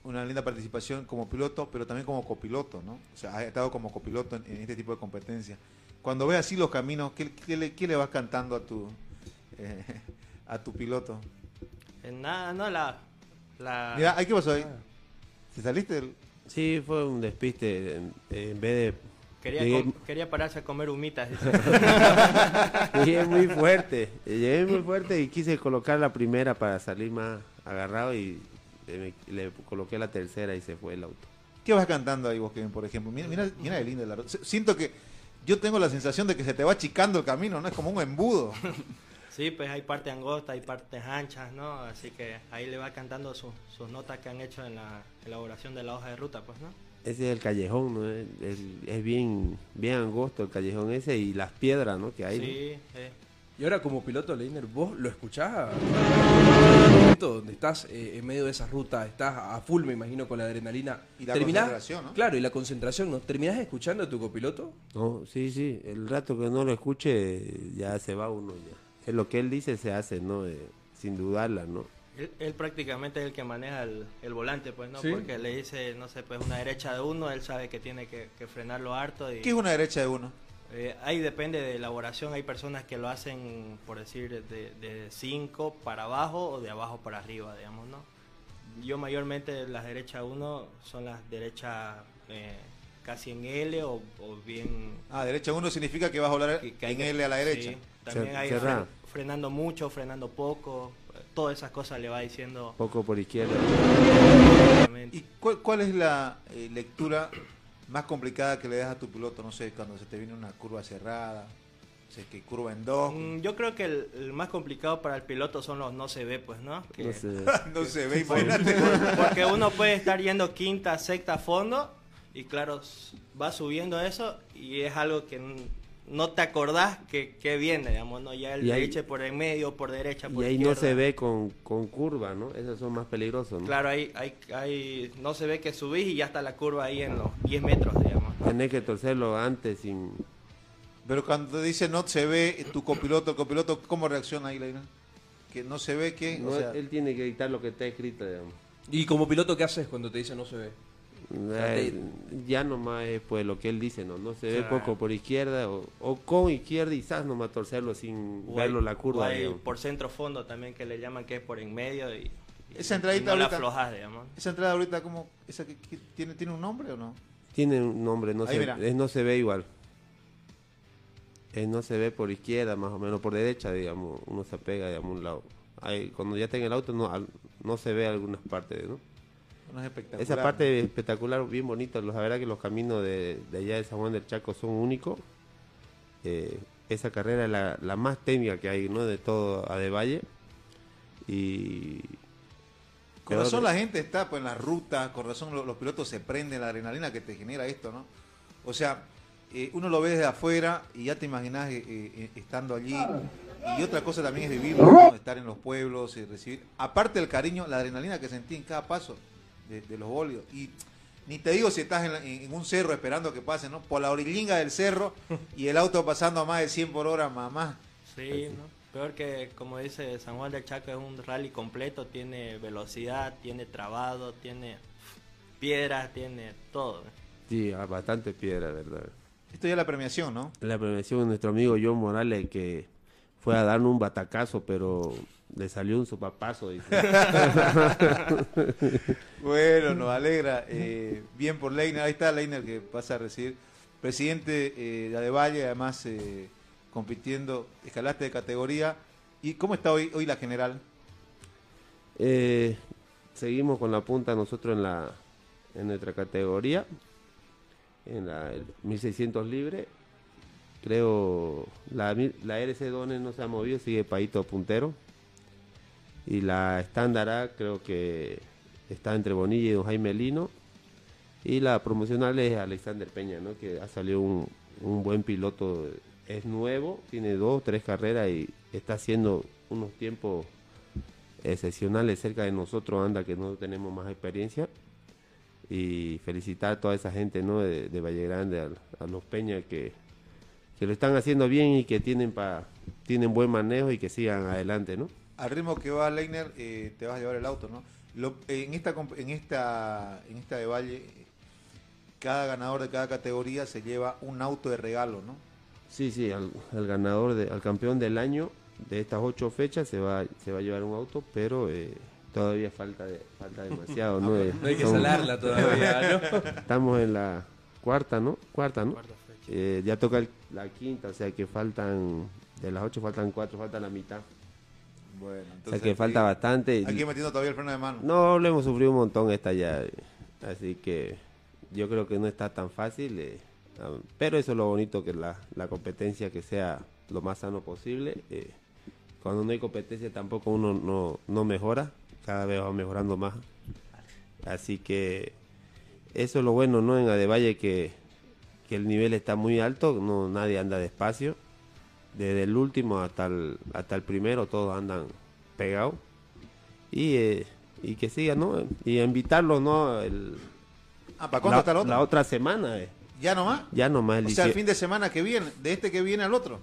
una linda participación como piloto, pero también como copiloto, ¿no? O sea, has estado como copiloto en, en este tipo de competencias. Cuando ves así los caminos, ¿qué, qué le, qué le vas cantando a tu eh, a tu piloto? Eh, nada, no, la... la Mira, ¿ay, ¿qué pasó ahí? ¿Se saliste del...? Sí, fue un despiste, en, en vez de... Quería, llegué- com- quería pararse a comer humitas. *laughs* Llegué muy fuerte, llegué muy fuerte y quise colocar la primera para salir más agarrado y le, le coloqué la tercera y se fue el auto. ¿Qué vas cantando ahí vos, Kevin, por ejemplo? Mira, mira, mira de lindo el Siento que yo tengo la sensación de que se te va achicando el camino, ¿no? Es como un embudo. *laughs* Sí, pues hay partes angostas, hay partes anchas, ¿no? Así que ahí le va cantando sus- sus notas que han hecho en la elaboración de la hoja de ruta, pues, ¿no? Ese es el callejón, ¿no? Es, es- es bien, bien angosto el callejón ese y las piedras, ¿no? Que hay. ¿no? Sí, eh. Y ahora como piloto Leiner, vos lo escuchás donde estás eh, en medio de esa ruta, estás a full, me imagino, con la adrenalina. Y la Terminás- concentración, ¿no? Claro, y la concentración, ¿no? ¿Terminás escuchando a tu copiloto? No, sí, sí. El rato que no lo escuche, ya se va uno ya. Es lo que él dice se hace, ¿no? Eh, sin dudarla, ¿no? Él, él prácticamente es el que maneja el, el volante, pues, ¿no? Sí. Porque le dice, no sé, pues una derecha de uno, él sabe que tiene que, que frenarlo harto. Y, ¿Qué es una derecha de uno? Eh, ahí depende de elaboración, hay personas que lo hacen, por decir, de 5 para abajo o de abajo para arriba, digamos, ¿no? Yo mayormente las derechas 1 son las derechas eh, casi en L o, o bien... Ah, derecha uno significa que vas a hablar que- que hay en L a la derecha. sí, también hay fre- frenando mucho, frenando poco, todas esas cosas le va diciendo... Poco por izquierda. ¿Y cuál, cuál es la eh, lectura más complicada que le das a tu piloto? No sé, cuando se te viene una curva cerrada. O sea, que curva en dos. Mm, Yo creo que el, el más complicado para el piloto son los no se ve, pues, ¿no? Que- No sé. *laughs* no se ve, imagínate. *laughs* Porque uno puede estar yendo quinta, sexta, fondo y claro, va subiendo eso y es algo que no te acordás que, que viene, digamos, ¿no? Ya el Y ahí- por el medio, por derecha, por Y ahí no se ve con, con curva, ¿no? Esos son más peligrosos, ¿no? Claro, ahí, ahí, ahí no se ve que subís y ya está la curva ahí en los 10 metros, digamos. Tenés que torcerlo antes sin... Pero cuando te dice no se ve tu copiloto, el copiloto, ¿cómo reacciona ahí, Leina? Que no se ve que. No, o sea, él tiene que dictar lo que está escrito, digamos. ¿Y como piloto qué haces cuando te dice no se ve? Sea, Eh, ya nomás es pues lo que él dice, ¿no? No se ve poco por izquierda o, o con izquierda y quizás nomás torcerlo sin O verlo hay- la o curva, hay por centro fondo también que le llaman que es por en medio y, y- esa y entradita la ahorita. digamos. Esa entrada ahorita, ¿cómo? Esa que, que tiene, ¿Tiene un nombre o no? Tiene un nombre, no Ahí, se, es no se ve igual. Es no se ve por izquierda, más o menos por derecha, digamos. Uno se pega de a un lado. Ahí, cuando ya está en el auto, no, al- no se ve algunas partes, ¿no? No es espectacular. Esa parte espectacular, bien bonita. La verdad que los caminos de, de allá de San Juan del Chaco son únicos. Eh, esa carrera es la, la más técnica que hay, ¿no? De todo a de Valle. Y... Con razón que- la gente está pues, en las rutas, con razón lo- los, pilotos se prenden, la adrenalina que te genera esto, ¿no? O sea, eh, uno lo ve desde afuera y ya te imaginas eh, eh, estando allí. Y otra cosa también es vivirlo, ¿no? estar en los pueblos y recibir. Aparte del cariño, la adrenalina que sentí en cada paso de, de los bólidos. Y ni te digo si estás en, la- en- en un cerro esperando que pase, ¿no? Por la orillinga del cerro y el auto pasando a más de 100 por hora, mamá. Sí, ¿no? Peor que, como dice San Juan del Chaco, es un rally completo, tiene velocidad, tiene trabado, tiene piedras, tiene todo. Sí, ah, bastante piedra, ¿verdad? Esto ya es la premiación, ¿no? La premiación de nuestro amigo John Morales que fue a darnos un batacazo, pero le salió un sopapazo. dice. *laughs* Bueno, nos alegra. eh, bien por Leiner. Ahí está Leiner que pasa a recibir. Presidente eh, de Adevalle, además eh, compitiendo, escalaste de categoría. ¿Y cómo está hoy, hoy la general? Seguimos con la punta nosotros en la en nuestra categoría, en la el 1600 libre. Creo la, la RC Dones no se ha movido, sigue Paito puntero. Y la estándar A creo que está entre Bonilla y Don Jaime Lino. Y la promocional es Alexander Peña, ¿no? que ha salido un, un buen piloto. Es nuevo, tiene dos, tres carreras y está haciendo unos tiempos excepcionales cerca de nosotros, anda que no tenemos más experiencia. Y felicitar a toda esa gente ¿no? de, Valle Grande, a, los Peña que, que lo están haciendo bien y que tienen tienen buen manejo y que sigan adelante, ¿no? Al ritmo que va Leiner, eh, te vas a llevar el auto, ¿no? Lo- en esta en esta en esta de Valle, eh, cada ganador de cada categoría se lleva un auto de regalo, ¿no? Sí, sí, al, al ganador, de, al campeón del año de estas ocho fechas se va, se va a llevar un auto, pero eh, todavía falta de, falta demasiado, ¿no? Eh, *laughs* No hay que son- salarla todavía, ¿no? *laughs* Estamos en la cuarta, ¿no? Cuarta, ¿no? Eh, ya toca el- la quinta, o sea que faltan, de las ocho faltan cuatro, falta la mitad. Bueno, O sea que falta bastante. Aquí metiendo todavía el freno de mano. No, lo hemos sufrido un montón esta ya. Así que yo creo que no está tan fácil. eh, pero eso es lo bonito, que la, la competencia que sea lo más sano posible. eh, cuando no hay competencia tampoco uno no, no mejora. Cada vez va mejorando más. Así que eso es lo bueno, ¿no? En Adevalle que, que el nivel está muy alto. No, nadie anda despacio. Desde el último hasta el, hasta el primero todos andan pegados y, eh, y que sigan, ¿no? Y invitarlos, ¿no? El, Ah, ¿para cuándo la, está el otro? la otra semana, eh. ¿Ya nomás? Ya nomás el O sea, el 18 fin de semana que viene, de este que viene al otro.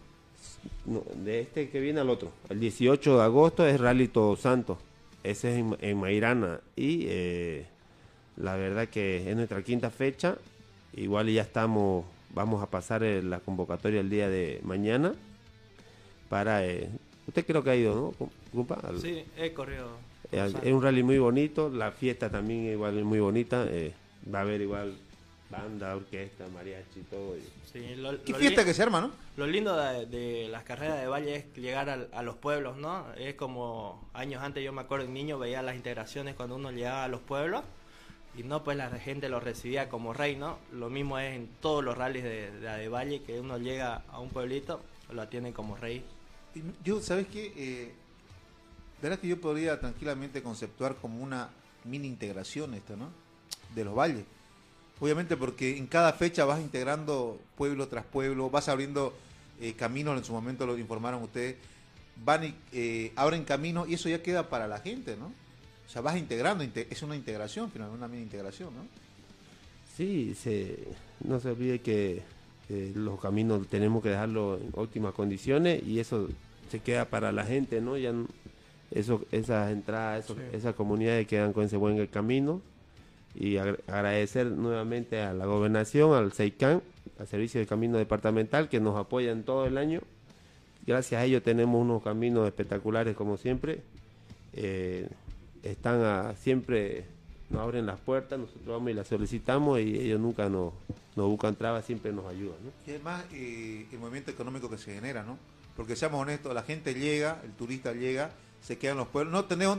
no, de este que viene al otro. El 18 de agosto es Rally Todos Santos. Ese es en, en Mairana. Y eh, la verdad que es nuestra quinta fecha. Igual ya estamos, vamos a pasar eh, la convocatoria el día de mañana. Para, eh, usted creo que ha ido, ¿no? Sí, he corrido. Eh, es un rally muy bonito, la fiesta también igual es muy bonita. eh, va a haber igual banda, orquesta, mariachi, todo. y- Sí, lo- Qué lo fiesta que se arma, ¿no? Lo lindo de, de las carreras de valle es llegar a, los pueblos, ¿no? Es como años antes, yo me acuerdo, en niño veía las integraciones cuando uno llegaba a los pueblos y no, pues la gente lo recibía como rey, ¿no? Lo mismo es en todos los rallies de, de, de valle que uno llega a un pueblito lo atienden como rey. Yo, ¿sabes qué? Eh, verás que yo podría tranquilamente conceptuar como una mini integración esto, ¿no? De los valles. Obviamente porque en cada fecha vas integrando pueblo tras pueblo, vas abriendo eh, caminos, en su momento lo informaron ustedes, van y eh, abren caminos y eso ya queda para la gente, ¿no? O sea, vas integrando, inte- es una integración, finalmente, una mini integración, ¿no? Sí, se, no se olvide que eh, los caminos tenemos que dejarlos en óptimas condiciones y eso se queda para la gente, ¿no? Ya eso, esas entradas, esos- esas comunidades quedan con ese buen camino y agra- agradecer nuevamente a la gobernación, al SEICAN, al Servicio de Camino Departamental que nos apoyan todo el año. Gracias a ellos tenemos unos caminos espectaculares como siempre. Eh, están a- siempre nos abren las puertas, nosotros vamos y las solicitamos y ellos nunca nos, nos buscan trabas, siempre nos ayudan. ¿no? Y además eh, el movimiento económico que se genera, ¿no? Porque seamos honestos, la gente llega, el turista llega, se quedan los pueblos, no tenemos,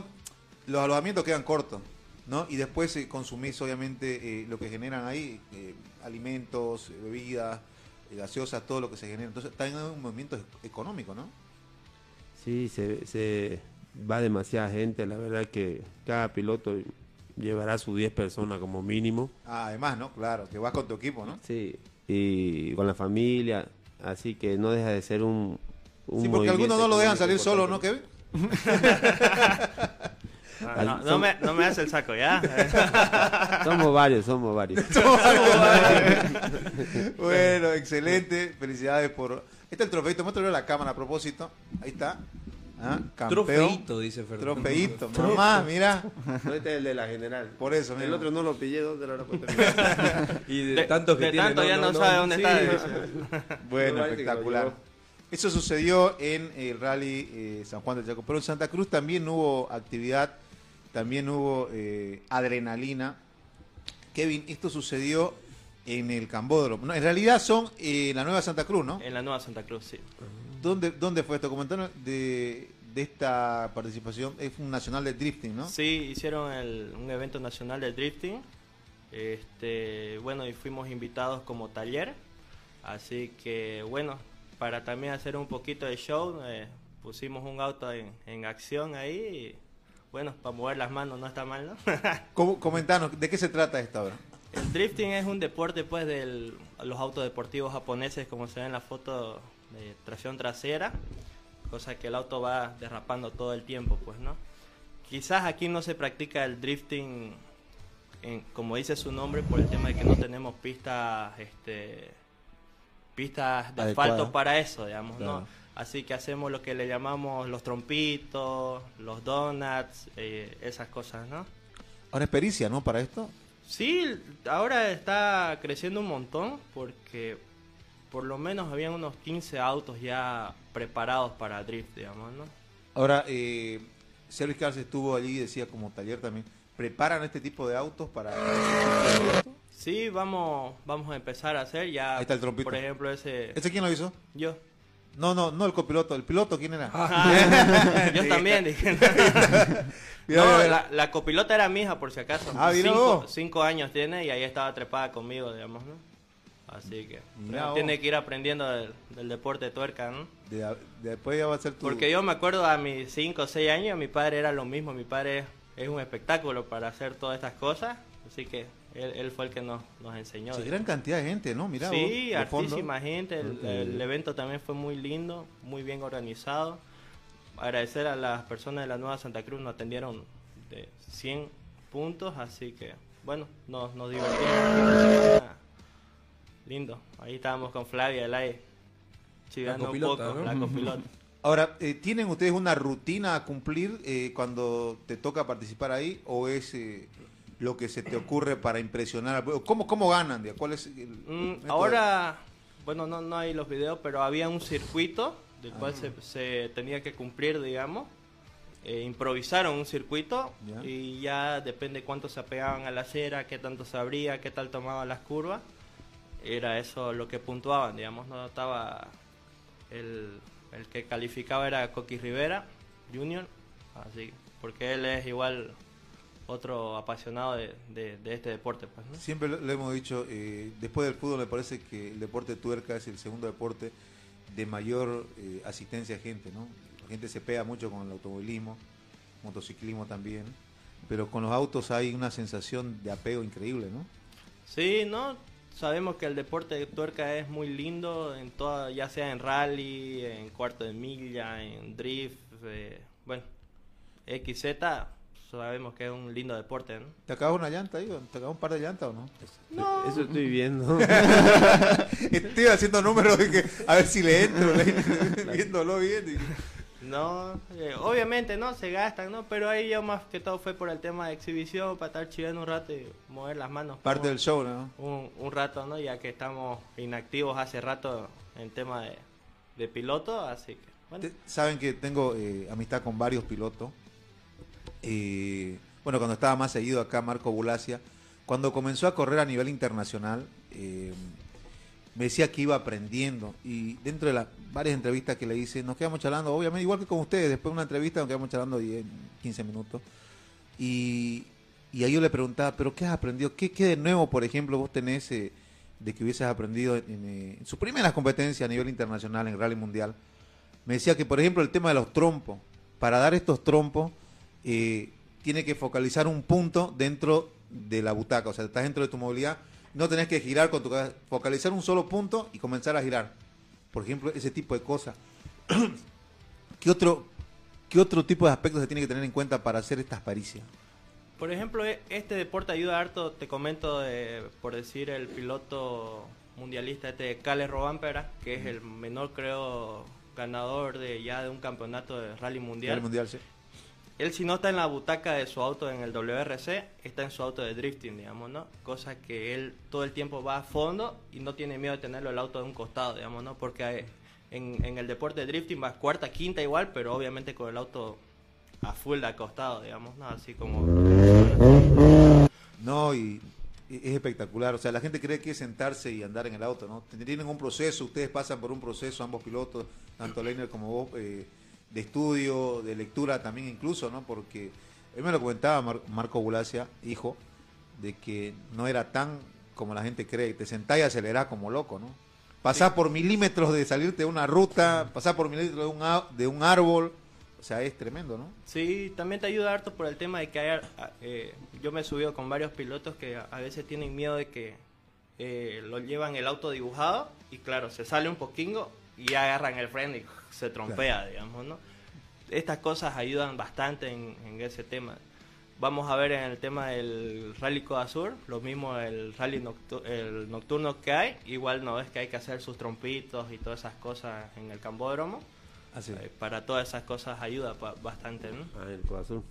los alojamientos quedan cortos, ¿no? Y después eh, consumís obviamente eh, lo que generan ahí, eh, alimentos, bebidas, gaseosas, todo lo que se genera. Entonces está en un movimiento e- económico, ¿no? Sí, se, se va demasiada gente, la verdad que cada piloto llevará sus 10 personas como mínimo. Ah, además, ¿no? Claro, que vas con tu equipo, ¿no? Sí, y con la familia, así que no deja de ser un... un Sí, porque algunos no lo dejan salir solo, ¿no, Kevin? *laughs* No, no, no me, no me hace el saco, ¿ya? *laughs* somos varios, *laughs* somos varios. bueno, excelente. Felicidades por. Este es el trofeito. Muéstralo a la cámara a propósito. Ahí está. Ah, campeón. Trofeito, dice Fernando. Trofeito. Mamá, mira. No, este es el de la general. Por eso, El mismo. otro no lo pillé, ¿dónde lo puesto? *laughs* Y de, De- tantos que de tiene, tanto ya no sabe dónde sí. está. *laughs* Bueno, No, espectacular. Eso sucedió en el rally eh, San Juan del Chaco. Pero en Santa Cruz también hubo actividad, también hubo eh, adrenalina. Kevin, esto sucedió en el Cambódromo. No, en realidad son eh, la Nueva Santa Cruz, ¿no? En la Nueva Santa Cruz, sí. ¿Dónde, dónde fue esto? Comentaron de, de esta participación. Es un nacional de drifting, ¿no? Sí, hicieron el- un evento nacional de drifting. Este, bueno, y fuimos invitados como taller. Así que, bueno, para también hacer un poquito de show, eh, pusimos un auto en, en acción ahí. y, bueno, para mover las manos no está mal, ¿no? *laughs* ¿Cómo- comentanos, ¿de qué se trata esta obra? El drifting es un deporte pues de los autos deportivos japoneses como se ve en la foto de tracción trasera, cosa que el auto va derrapando todo el tiempo pues, ¿no? Quizás aquí no se practica el drifting en- como dice su nombre por el tema de que no tenemos pistas este pistas de asfalto para eso, digamos, Claro. ¿no? Así que hacemos lo que le llamamos los trompitos, los donuts, eh, esas cosas, ¿no? Ahora es pericia, ¿no? Para esto. Sí, ahora está creciendo un montón porque por lo menos habían unos 15 autos ya preparados para drift, digamos, ¿no? Ahora, eh, Sergio Carlos estuvo allí, decía como taller también. ¿Preparan este tipo de autos para este? Sí, vamos, vamos a empezar a hacer ya. Ahí está el trompito. Por ejemplo, ese. ¿Ese quién lo hizo? Yo. No, no, no el copiloto. ¿El piloto quién era? Ah, *laughs* *laughs* yo también dije. *laughs* No, la, la copilota era mi hija, por si acaso. Ah, cinco, cinco años tiene y ahí estaba trepada conmigo, digamos, ¿no? Así que tiene que ir aprendiendo del, del deporte de tuerca, ¿no? De- de- después ya va a ser tu... Porque yo me acuerdo a mis 5 o 6 años, mi padre era lo mismo, mi padre es un espectáculo para hacer todas estas cosas, así que él, él fue el que nos, nos enseñó. Sí, gran cantidad de gente, ¿no? Mira sí, vos, hartísima gente, el, el evento también fue muy lindo, muy bien organizado. Agradecer a las personas de la Nueva Santa Cruz, nos atendieron de 100 puntos, así que bueno, nos, nos divertimos. Lindo, ahí estábamos con Flavia, el aire, chivando un copilota, poco, ¿no? la copilota. *laughs* Ahora, eh, ¿tienen ustedes una rutina a cumplir eh, cuando te toca participar ahí? ¿O es eh, lo que se te ocurre para impresionar al pueblo? ¿Cómo, cómo ganan? ¿Cuál es el Mm, ahora, bueno, no, no hay los videos, pero había un circuito del cual Ah. se, se tenía que cumplir, digamos. Eh, improvisaron un circuito y ya depende cuánto se apegaban a la acera, qué tanto se abría, qué tal tomaban las curvas. Era eso lo que puntuaban, digamos. No estaba el, el que calificaba era Coqui Rivera Junior, así porque él es igual otro apasionado de, de- de este deporte, pues, ¿no? Siempre lo, lo hemos dicho, eh, después del fútbol me parece que el deporte tuerca es el segundo deporte de mayor eh, asistencia de gente, ¿no? La gente se pega mucho con el automovilismo, motociclismo también, pero con los autos hay una sensación de apego increíble, ¿no? Sí, ¿no? Sabemos que el deporte de tuerca es muy lindo, en toda, ya sea en rally, en cuarto de milla, en drift, eh, bueno, XZ, sabemos que es un lindo deporte, ¿no? ¿Te acabas una llanta ahí? ¿Te acabas un par de llantas o no? No. Eso estoy viendo. *laughs* Estoy haciendo números de que a ver si le entro, le *laughs* entro, *laughs* viéndolo bien. y- No, eh, obviamente no, se gastan, ¿no? Pero ahí ya más que todo fue por el tema de exhibición, para estar chillando un rato y mover las manos. Parte del show, ¿no? Un, un rato, ¿no? Ya que estamos inactivos hace rato en tema de, de piloto, así que, bueno. Saben que tengo eh, amistad con varios pilotos. Eh, bueno, cuando estaba más seguido acá, Marco Bulacia, cuando comenzó a correr a nivel internacional, eh, me decía que iba aprendiendo. Y dentro de las varias entrevistas que le hice, nos quedamos charlando, obviamente, igual que con ustedes, después de una entrevista nos quedamos charlando 10, 15 minutos. Y, y ahí yo le preguntaba, ¿pero qué has aprendido? ¿Qué, qué de nuevo, por ejemplo, vos tenés eh, de que hubieses aprendido en, en, eh, en sus primeras competencias a nivel internacional, en Rally Mundial? Me decía que, por ejemplo, el tema de los trompos, para dar estos trompos, eh, tiene que focalizar un punto dentro de la butaca, o sea, estás dentro de tu movilidad, no tenés que girar con tu cabeza, focalizar un solo punto y comenzar a girar. Por ejemplo, ese tipo de cosas. *clears throat* ¿Qué otro, ¿Qué otro tipo de aspectos se tiene que tener en cuenta para hacer estas paricias? Por ejemplo, e- este deporte ayuda harto, te comento, de, por decir, el piloto mundialista este Cale Robampera, que es el menor, creo, ganador de ya de un campeonato de rally mundial. Rally mundial, sí. Él si no está en la butaca de su auto en el WRC, está en su auto de drifting, digamos, ¿no? Cosa que él todo el tiempo va a fondo y no tiene miedo de tenerlo el auto de un costado, digamos, ¿no? Porque en, el deporte de drifting va cuarta, quinta igual, pero obviamente con el auto a full de acostado, digamos, ¿no? Así como... No, y es espectacular. O sea, la gente cree que es sentarse y andar en el auto, ¿no? Tienen un proceso, ustedes pasan por un proceso, ambos pilotos, tanto Leiner como vos, eh, de estudio, de lectura también incluso, ¿no? Porque él me lo comentaba Mar- Marco Bulacia, hijo, de que no era tan como la gente cree, te sentás y acelerás como loco, ¿no? Pasás por milímetros de salirte de una ruta, pasás por milímetros de un, de un árbol, o sea, es tremendo, ¿no? Sí, también te ayuda harto por el tema de que hay, a- eh, yo me he subido con varios pilotos que a, a veces tienen miedo de que eh, lo llevan el auto dibujado y claro, se sale un poquingo y agarran el freno y se trompea, digamos, ¿no? Estas cosas ayudan bastante en, en ese tema. Vamos a ver en el tema del Rally Coda Sur, lo mismo el rally noctu- el nocturno que hay, igual no es que hay que hacer sus trompitos y todas esas cosas en el cambódromo. Así. Eh, para todas esas cosas ayuda bastante, ¿no? Ah, el corazón.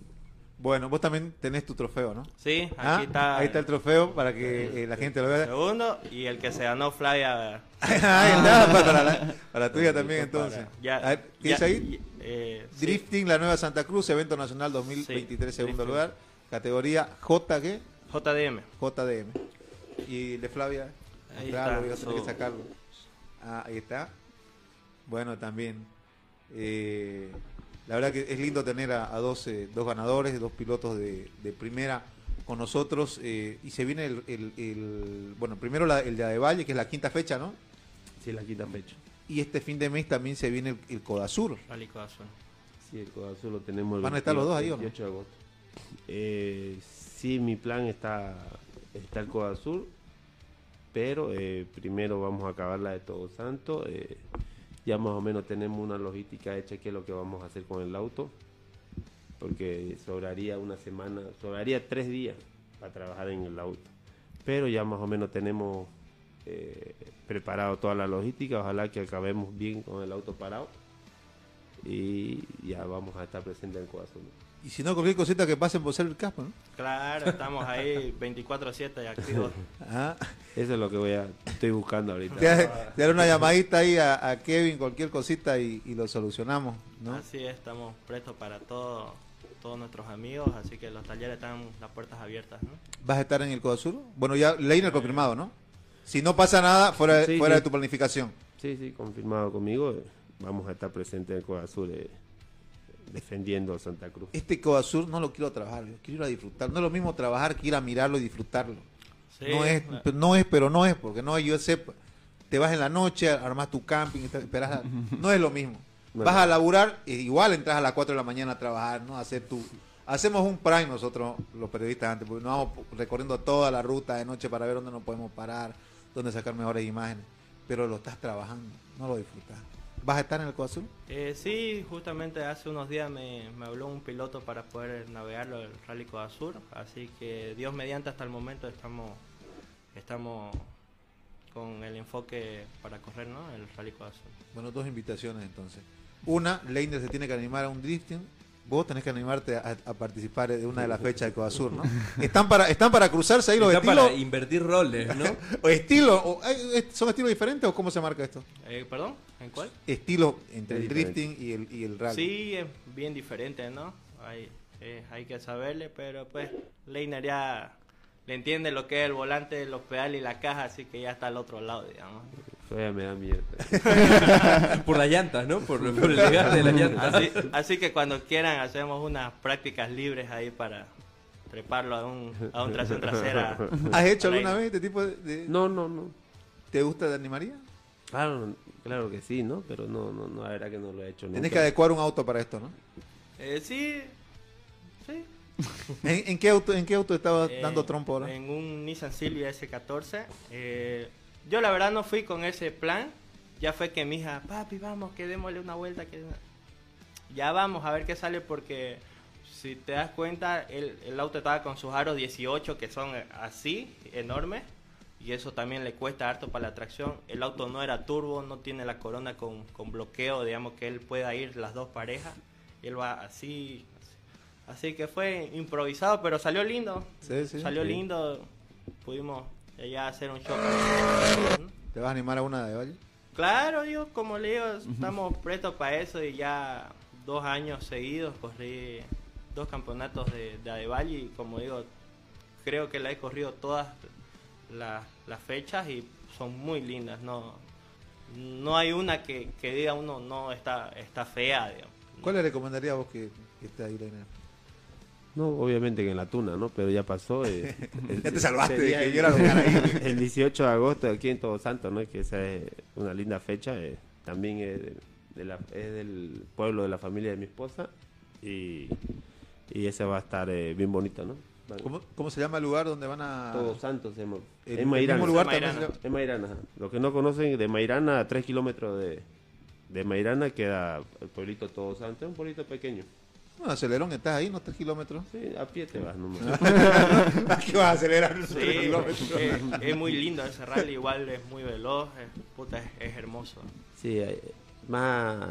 Bueno, vos también tenés tu trofeo, ¿no? Sí, aquí Ah, está. Ahí está el trofeo para que eh, la gente lo vea. Segundo y el que se ganó Flavia. *laughs* Ahí está, para la, para la tuya también entonces. Ya, A ver, ¿Qué ya, ahí? eh, sí. Drifting, la nueva Santa Cruz, evento nacional 2023, Sí, segundo drifting. lugar. Categoría J, ¿qué? JDM. JDM. Y de Flavia. Ahí mostrarlo, está, voy a tener que sacarlo. Ah, ahí está. Bueno, también. eh, la verdad que es lindo tener a, a dos, eh, dos ganadores, dos pilotos de, de primera con nosotros. eh, y se viene el, el- el- bueno, primero la- el de Adevalle, que es la quinta fecha, ¿no? Sí, la quinta fecha. Y este fin de mes también se viene el, el Codasur. Rally Corazón. Sí, el Codazul lo tenemos el ¿Van a estar los dos ahí o no? 28 de agosto. Eh, sí, mi plan está, está el Codazul, pero eh, primero vamos a acabar la de Todos Santos. Ya más o menos tenemos una logística hecha qué es lo que vamos a hacer con el auto, porque sobraría una semana, sobraría tres días para trabajar en el auto. Pero ya más o menos tenemos eh, preparado toda la logística, ojalá que acabemos bien con el auto parado y ya vamos a estar presentes en el corazón. Y si no, cualquier cosita que pasen por ser el casco, ¿no? Claro, estamos ahí 24-7 y activos. Ah, Eso es lo que voy a, estoy buscando ahorita. te, te daré una llamadita ahí a, a Kevin, cualquier cosita y, y lo solucionamos, ¿no? Así es, estamos prestos para todo, todos nuestros amigos, así que los talleres están las puertas abiertas, ¿no? ¿Vas a estar en el Codasur? Bueno, ya Leiner confirmado, ¿no? Si no pasa nada, fuera, Sí, fuera sí. de tu planificación. Sí, sí, confirmado conmigo. eh, Vamos a estar presentes en el Corazón eh, defendiendo a Santa Cruz. Este Codasur no lo quiero trabajar, yo quiero ir a disfrutar. No es lo mismo trabajar que ir a mirarlo y disfrutarlo. Sí, no, es, claro. no es, pero no es, porque no, yo sé, te vas en la noche, armas tu camping, esperas a- *laughs* no es lo mismo. No. Vas a laburar, e igual entras a las 4 de la mañana a trabajar, ¿no? A hacer tu... Hacemos un prime nosotros, los periodistas antes, porque nos vamos recorriendo toda la ruta de noche para ver dónde nos podemos parar, dónde sacar mejores imágenes. Pero lo estás trabajando, no lo disfrutas. ¿Vas a estar en el Codo Azul? Eh, sí, justamente hace unos días me, me habló un piloto para poder navegarlo el Rally Coda Sur, así que Dios mediante hasta el momento estamos estamos con el enfoque para correr, ¿no? El Rally Coda Sur. Bueno, dos invitaciones entonces. Una, Leiner se tiene que animar a un drifting. Vos tenés que animarte a, a participar de una de las fechas de Codasur, ¿no? *laughs* ¿Están para, están para cruzarse ahí los Está estilos? para invertir roles, ¿no? *laughs* ¿O estilo? o- eh, ¿Son estilos diferentes o cómo se marca esto? Eh, ¿Perdón? ¿En cuál? Estilo entre Es el diferente. drifting y el, y el rally. Sí, es bien diferente, ¿no? Hay, eh, hay que saberle, pero pues Leiner ya le entiende lo que es el volante, los pedales y la caja, así que ya está al otro lado, digamos. Todavía me da miedo. *laughs* Por las llantas, ¿no? Por, por el desgaste de las llantas. Así, así que cuando quieran hacemos unas prácticas libres ahí para treparlo a un, a un tracción trasera. ¿Has hecho al alguna vez este tipo de, de- No, no, no. ¿Te gusta, te animaría? Claro, claro que sí, ¿no? Pero no, no, no, la verdad que no lo he hecho nunca. que adecuar un auto para esto, ¿no? Eh, sí, sí. *laughs* ¿En, en qué auto en qué auto estabas Eh, dando trompo ahora? En un Nissan Silvia S14. Eh, yo la verdad no fui con ese plan. Ya fue que mi hija, papi, vamos, que démosle una vuelta. Que... Ya vamos a ver qué sale porque si te das cuenta, el, el auto estaba con sus aros 18 que son así, enormes. Y eso también le cuesta harto para la tracción. El auto no era turbo, no tiene la corona con, con bloqueo, digamos que él pueda ir las dos parejas. Y él va así, Así que fue improvisado, pero salió lindo. Sí, sí. salió Sí. lindo. Pudimos ya hacer un show. ¿Te vas a animar a una de Valle? Claro, yo como le digo, estamos prestos para eso y ya dos años seguidos corrí dos campeonatos de, de y como digo, creo que la he corrido todas las, las fechas y son muy lindas. No, no hay una que, que diga uno no está, está fea, digamos. ¿Cuál le recomendaría a vos que, que esté ahí, Leiner? No, obviamente que en la tuna, ¿no? Pero ya pasó. eh, *laughs* el- Ya te salvaste de que el- yo era ahí. *laughs* El 18 de agosto aquí en Todos Santos, ¿no? Que esa es una linda fecha. eh, también es, de- de la- es del pueblo de la familia de mi esposa. Y, y ese va a estar eh, bien bonito, ¿no? ¿Cómo, cómo se llama el lugar donde van a...? Todos Santos, se llama. El- Es el Mairana. mismo lugar Mairana. también se llama- Es Mairana. ajá. Los que no conocen, de Mairana a 3 kilómetros de, de Mairana queda el pueblito Todos Santos. Es un pueblito pequeño. Bueno, acelerón, estás ahí, ¿no? Tres kilómetros. Sí, a pie te vas nomás. *laughs* ¿A qué vas a acelerar? Sí, Tres kilómetros. es, es muy lindo ese rally, igual es muy veloz, es, puta, es, es hermoso. Sí, hay- más,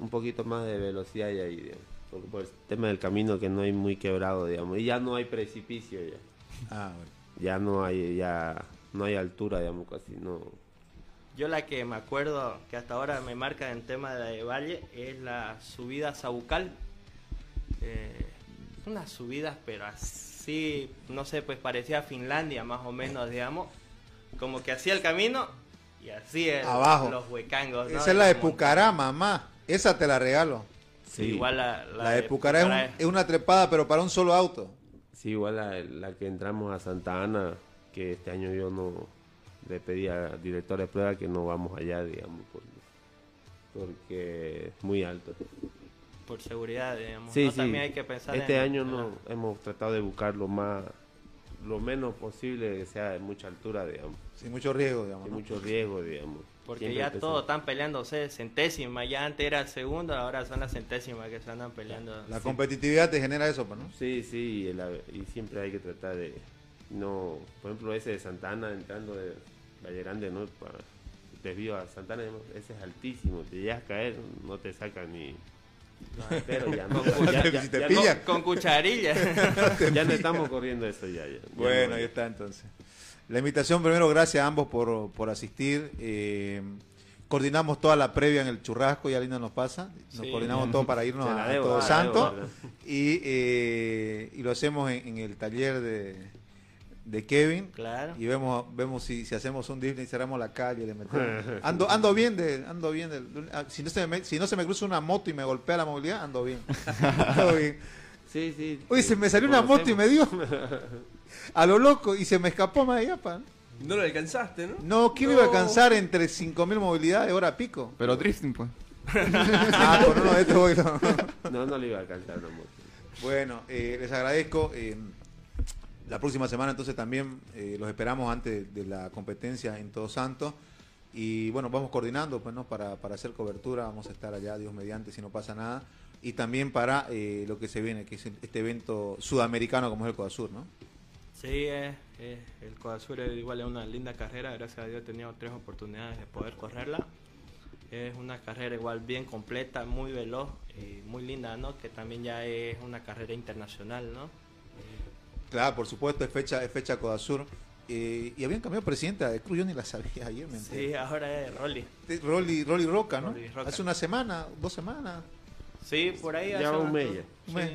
un poquito más de velocidad hay ahí, digamos. Por, por el tema del camino que no hay muy quebrado, digamos. Y ya no hay precipicio ya. Ah, bueno. Ya no hay, ya no hay altura, digamos, casi no. Yo la que me acuerdo que hasta ahora me marca en tema de valle es la subida a Sabucal. Eh, unas subidas, pero así, no sé, pues parecía Finlandia más o menos, digamos. Como que hacía el camino y así el- Abajo. los huecangos. ¿no? Esa es la de Pucará, mamá. Esa te la regalo. Sí, igual la, La, de Pucará es, un- es una trepada, pero para un solo auto. Sí, igual la, la que entramos a Santa Ana, que este año yo no le pedí al director de prueba que no vamos allá, digamos, por- porque es muy alto. por seguridad, digamos. Sí, ¿no? sí. También hay que pensar este en- año no hemos tratado de buscar lo más, lo menos posible que sea de mucha altura, digamos. Sin mucho riesgo, digamos. Sin ¿no? mucho riesgo, digamos. Porque Siempre ya empezamos. todos están peleándose centésimas, ya antes era el segundo, ahora son las centésimas que se andan peleando. La Sí. competitividad te genera eso, pues, ¿no? Sí, sí, y, la- y siempre hay que tratar de no, por ejemplo, ese de Santana entrando de Valle Grande, ¿no? Para desvío a Santana, ese es altísimo, te llegas a caer, no te sacan ni *laughs* pero ya no, *laughs* Con- ya, ya- si te ya pillan. no- Con cucharilla. *laughs* ya no estamos corriendo eso ya. ya. Ya Bueno, no, ahí ya. está entonces. La invitación, primero, gracias a ambos por, por asistir. Eh, coordinamos toda la previa en el churrasco, ya Linda nos pasa. Nos Sí. coordinamos todo para irnos *laughs* a, debo, Santos. ¿verdad? Y, eh, y lo hacemos en, en el taller de, de Kevin. Claro. Y vemos vemos si, si hacemos un Disney, cerramos la calle, le metemos. *laughs* Ando, ando bien de, ando bien de, ah, si no se me, si no se me cruza una moto y me golpea la movilidad, ando bien. *laughs* Ando bien. Sí, sí. Sí, se me salió una moto y me dio. A lo loco y se me escapó más allá, pa. No lo alcanzaste, ¿no? No, ¿quién lo iba a alcanzar entre 5.000 movilidades hora pico? Pero drifting, pues. *laughs* ah, con uno de estos voy, no. No, no le iba a alcanzar moto. Bueno, eh, les agradezco. eh, la próxima semana entonces también eh, los esperamos antes de la competencia en Todos Santos. Y bueno, vamos coordinando pues, ¿no? para, para hacer cobertura. Vamos a estar allá, Dios mediante, si no pasa nada. Y también para eh, lo que se viene, que es este evento sudamericano como es el Codasur, ¿no? Sí, es, es- el Codasur es igual es una linda carrera, gracias a Dios he tenido tres oportunidades de poder correrla. Es una carrera igual bien completa, muy veloz y muy linda, ¿no? Que también ya es una carrera internacional, ¿no? Claro, por supuesto, es fecha, es fecha Codasur. Eh, y habían cambiado presidenta de Cruz, yo ni la sabía ayer, me. Sí, ahora es Rolly. Rolly, Rolly Roca, ¿no? Rolly Roca. Hace una semana, dos semanas. Sí, por ahí. Ya hace un mes. Un mes.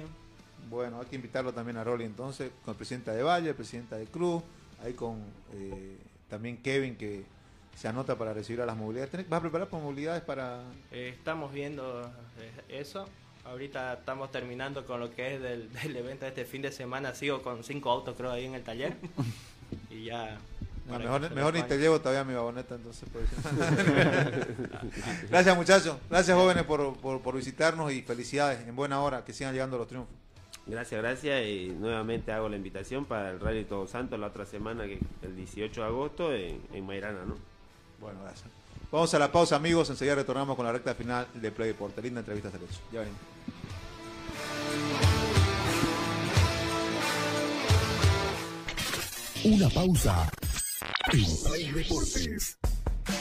Bueno, hay que invitarlo también a Rolly entonces, con el presidente de Valle, el presidente de Cruz, ahí con eh, también Kevin que se anota para recibir a las movilidades. ¿Tenés- ¿Vas a preparar para movilidades para...? Eh, estamos viendo eh, eso. Ahorita estamos terminando con lo que es del, *laughs* del evento de este fin de semana. Sigo con cinco autos, creo, ahí en el taller. *laughs* y ya. No, mejor ni te llevo todavía mi baboneta, entonces. pues. *laughs* Gracias muchachos, gracias jóvenes por, por, por visitarnos y felicidades, en buena hora, que sigan llegando los triunfos. Gracias, gracias. Y nuevamente hago la invitación para el Rally Todos Santos la otra semana, que el 18 de agosto, en, en Mairana, ¿no? Bueno, gracias. Vamos a la pausa amigos, enseguida retornamos con la recta final de Play Deporte. Linda entrevista hecho. Ya venimos. Una pausa en Play Deportes.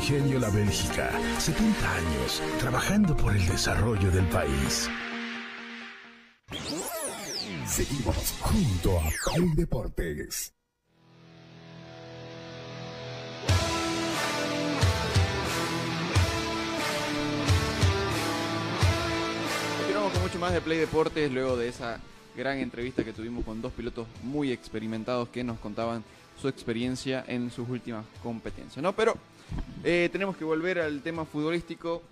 Ingenio La Bélgica, 70 años trabajando por el desarrollo del país. Seguimos junto a Play Deportes. Continuamos con mucho más de Play Deportes luego de esa gran entrevista que tuvimos con dos pilotos muy experimentados que nos contaban su experiencia en sus últimas competencias. ¿no? Pero eh, tenemos que volver al tema futbolístico.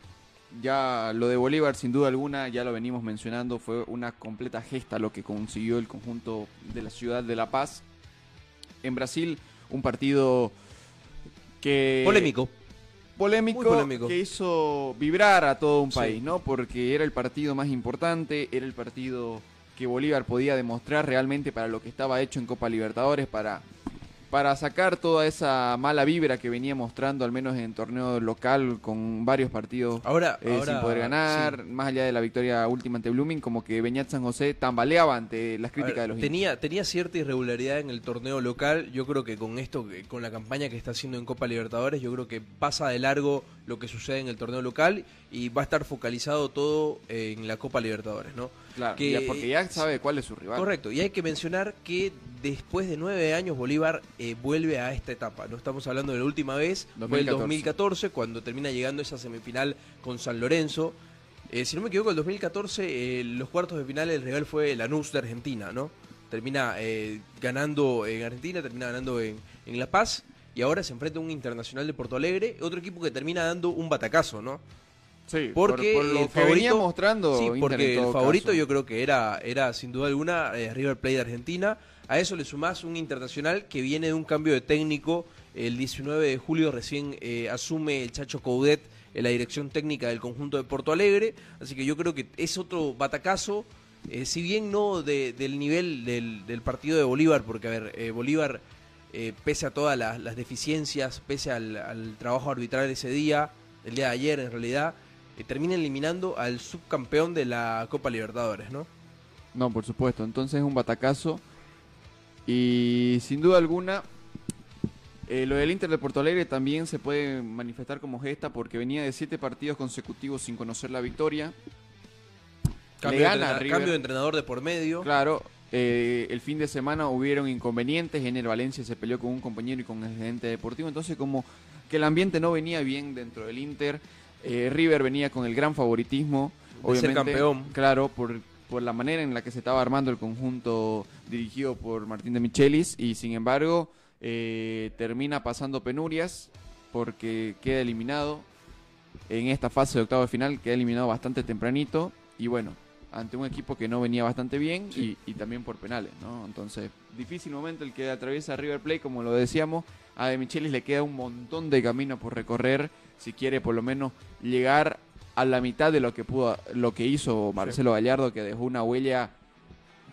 Ya lo de Bolívar, sin duda alguna, ya lo venimos mencionando, fue una completa gesta lo que consiguió el conjunto de la ciudad de La Paz. En Brasil, un partido que... Polémico. Polémico, que hizo vibrar a todo un Sí. país, ¿no? Porque era el partido más importante, era el partido que Bolívar podía demostrar realmente para lo que estaba hecho en Copa Libertadores, para, para sacar toda esa mala vibra que venía mostrando, al menos en torneo local, con varios partidos Ahora, eh, ahora, sin poder ganar, más allá de la victoria última ante Blooming, como que Beñat San José tambaleaba ante las críticas ver, de los tenía, tenía cierta irregularidad en el torneo local. Yo creo que con esto, que- con la campaña que está haciendo en Copa Libertadores, yo creo que pasa de largo lo que sucede en el torneo local y va a estar focalizado todo en la Copa Libertadores, ¿no? Claro, que- ya- porque ya sabe cuál es su rival. Correcto, y hay que mencionar que después de nueve años Bolívar eh, vuelve a esta etapa. No estamos hablando de la última vez, fue el 2014. 2014 cuando termina llegando esa semifinal con San Lorenzo. Eh, si no me equivoco, el 2014 eh, los cuartos de final el rival fue Lanús de Argentina, ¿no? Termina eh, ganando en Argentina, termina ganando en, en La Paz y ahora se enfrenta a un Internacional de Porto Alegre, otro equipo que termina dando un batacazo, ¿no? Sí, porque por, por lo el que favorito, venía mostrando sí, porque el favorito caso. yo creo que era era sin duda alguna eh, River Plate de Argentina. A eso le sumás un internacional que viene de un cambio de técnico. El 19 de julio recién eh, asume el Chacho Coudet en la dirección técnica del conjunto de Porto Alegre. Así que yo creo que es otro batacazo. eh, si bien no de- del nivel del, del partido de Bolívar, porque a ver, eh, Bolívar eh, pese a todas las, las deficiencias, pese al, al trabajo arbitral ese día, el día de ayer en realidad, eh, termina eliminando al subcampeón de la Copa Libertadores, ¿no? No, por supuesto. Entonces es un batacazo. Y sin duda alguna, eh, lo del Inter de Porto Alegre también se puede manifestar como gesta porque venía de siete partidos consecutivos sin conocer la victoria. Cambio, Le de, gana River. cambio de entrenador de por medio. Claro, eh, el fin de semana hubieron inconvenientes. Ener Valencia se peleó con un compañero y con el gerente deportivo. Entonces, como que el ambiente no venía bien dentro del Inter, eh, River venía con el gran favoritismo. De ser campeón. Claro, por, por la manera en la que se estaba armando el conjunto dirigido por Martín de Michelis. Y sin embargo, eh, termina pasando penurias porque queda eliminado en esta fase de octavo de final, queda eliminado bastante tempranito. Y bueno, ante un equipo que no venía bastante bien y, y también por penales, ¿no? Entonces, difícil momento el que atraviesa River Plate, como lo decíamos, a De Michelis le queda un montón de camino por recorrer si quiere por lo menos llegar a la mitad de lo que pudo, lo que hizo Marcelo Gallardo, que dejó una huella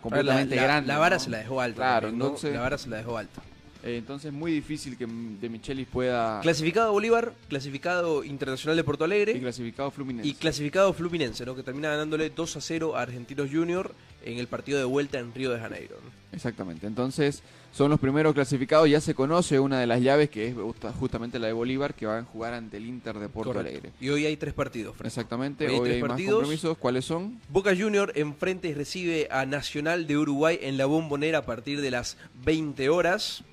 completamente la, la- grande. la vara ¿no? se la dejó alta. Claro, La vara se la dejó alta. Eh, entonces muy difícil que De Michelis pueda Clasificado Bolívar, clasificado Internacional de Porto Alegre. y clasificado Fluminense. Y clasificado Fluminense, ¿no? que termina ganándole 2 a 0 a Argentinos Junior en el partido de vuelta en Río de Janeiro. ¿no? Exactamente. Entonces, son los primeros clasificados. Ya se conoce una de las llaves, que es justa- justamente la de Bolívar, que van a jugar ante el Inter de Porto Correcto. Alegre. Y hoy hay tres partidos. Fran. Exactamente. Hoy hay Hoy tres hay más compromisos. ¿Cuáles son? Boca Junior enfrente y recibe a Nacional de Uruguay en la bombonera a partir de las 20 horas.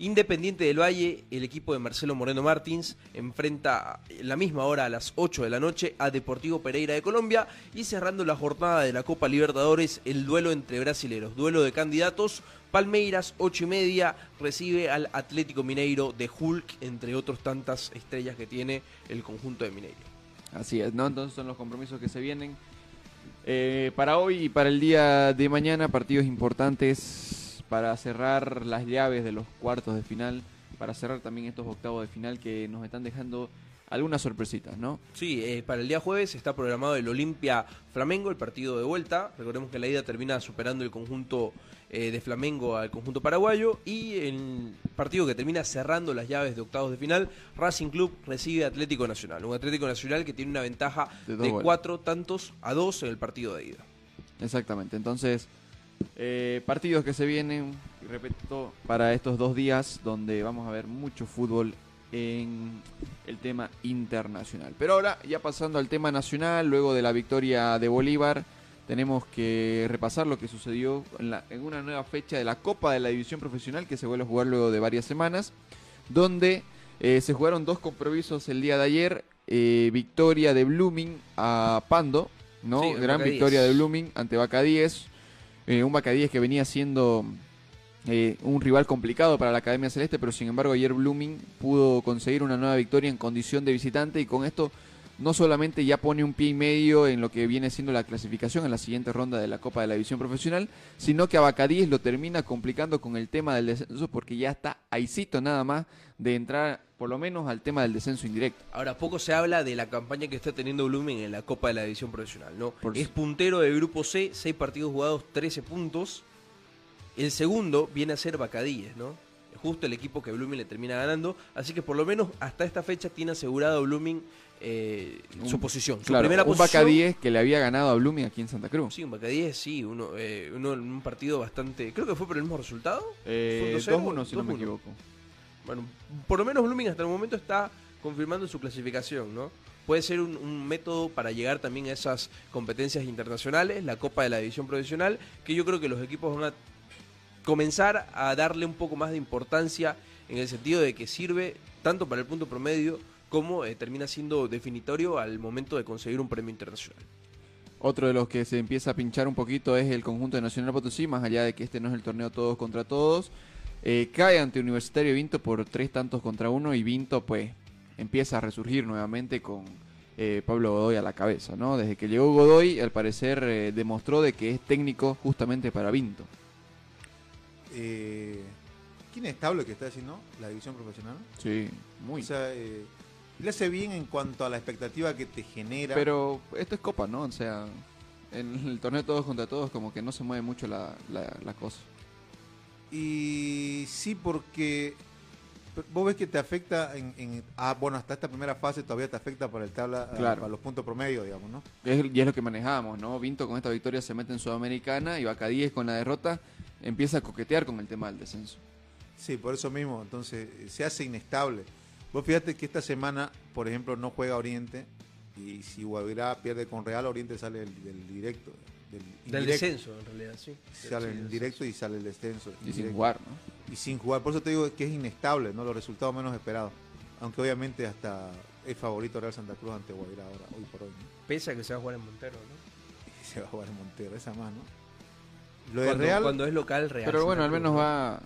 Independiente del Valle, el equipo de Marcelo Moreno Martins enfrenta en la misma hora a las 8 de la noche a Deportivo Pereira de Colombia y cerrando la jornada de la Copa Libertadores el duelo entre brasileros, duelo de candidatos. Palmeiras, 8 y media, recibe al Atlético Mineiro de Hulk, entre otros tantas estrellas que tiene el conjunto de Mineiro. Así es, ¿no? Entonces son los compromisos que se vienen. Eh, para hoy y para el día de mañana, partidos importantes para cerrar las llaves de los cuartos de final, para cerrar también estos octavos de final que nos están dejando algunas sorpresitas, ¿no? Sí, eh, para el día jueves está programado el Olimpia Flamengo, el partido de vuelta. Recordemos que la ida termina superando el conjunto eh, de Flamengo al conjunto paraguayo. Y el partido que termina cerrando las llaves de octavos de final, Racing Club recibe a Atlético Nacional. Un Atlético Nacional que tiene una ventaja De cuatro tantos a dos en el partido de ida. Exactamente, entonces eh, partidos que se vienen, repito, para estos dos días donde vamos a ver mucho fútbol en el tema internacional. Pero ahora, ya pasando al tema nacional, luego de la victoria de Bolívar, tenemos que repasar lo que sucedió en, la- en una nueva fecha de la Copa de la División Profesional que se vuelve a jugar luego de varias semanas, donde eh, se jugaron dos compromisos el día de ayer, eh, victoria de Blooming a Pando, ¿no? Sí, Gran victoria 10. de Blooming ante Vaca 10. Eh, un 10 que venía siendo eh, un rival complicado para la Academia Celeste, pero sin embargo ayer Blooming pudo conseguir una nueva victoria en condición de visitante y con esto no solamente ya pone un pie y medio en lo que viene siendo la clasificación en la siguiente ronda de la Copa de la División Profesional, sino que a Bacadíes lo termina complicando con el tema del descenso porque ya está ahícito nada más de entrar por lo menos al tema del descenso indirecto. Ahora, poco se habla de la campaña que está teniendo Blooming en la Copa de la División Profesional, ¿no? Por es puntero del grupo C, 6 partidos jugados, 13 puntos. El segundo viene a ser Bacadíes, ¿no? Justo el equipo que Blooming le termina ganando. Así que por lo menos hasta esta fecha tiene asegurado Blooming eh, su posición. Su Claro, primera un posición. Bacadíes que le había ganado a Blooming aquí en Santa Cruz. Sí, un Bacadíes, sí. Uno, eh, uno en un partido bastante. Creo que fue por el mismo resultado. Eh, ¿Fue un 2-0? 2-1 si no me 2-1. equivoco. Bueno, por lo menos Blooming hasta el momento está confirmando su clasificación, ¿no? Puede ser un, un método para llegar también a esas competencias internacionales, la Copa de la División Profesional, que yo creo que los equipos van a comenzar a darle un poco más de importancia en el sentido de que sirve tanto para el punto promedio como eh, termina siendo definitorio al momento de conseguir un premio internacional. Otro de los que se empieza a pinchar un poquito es el conjunto de Nacional Potosí, más allá de que este no es el torneo todos contra todos. Eh, cae ante Universitario Vinto por tres tantos contra uno y Vinto pues empieza a resurgir nuevamente con eh, Pablo Godoy a la cabeza, ¿no? Desde que llegó Godoy, al parecer eh, demostró de que es técnico justamente para Vinto. Eh, ¿Quién es Tablo que está haciendo la división profesional? Sí, muy. O sea, eh, le hace bien en cuanto a la expectativa que te genera. Pero esto es Copa, ¿no? O sea, en el torneo todos contra todos como que no se mueve mucho la, la- la cosa. Y sí, porque vos ves que te afecta en, en- ah, bueno, hasta esta primera fase todavía te afecta para el tabla, ah, Claro. para los puntos promedio, digamos, ¿no? Es- y es lo que manejábamos, ¿no? Vinto con esta victoria se mete en Sudamericana y Bacadíes con la derrota empieza a coquetear con el tema del descenso. Sí, por eso mismo, entonces eh, se hace inestable. Vos fíjate que esta semana, por ejemplo, no juega Oriente y si Guavirá pierde con Real, Oriente sale del, del directo. Del, Del descenso, en realidad, sí. Sale Sí, el del directo y sale el descenso. Y sin jugar, ¿no? Y sin jugar, por eso te digo que es inestable, ¿no? Los resultados menos esperados. Aunque obviamente hasta es favorito Real Santa Cruz ante Guavirá ahora, hoy por hoy. ¿no? Pese a que se va a jugar en Montero, ¿no? Y *laughs* se va a jugar en Montero, esa más, ¿no? Lo de Cuando, Real. cuando es local, Real. Pero bueno, Santa al Cruz, menos ¿no? va,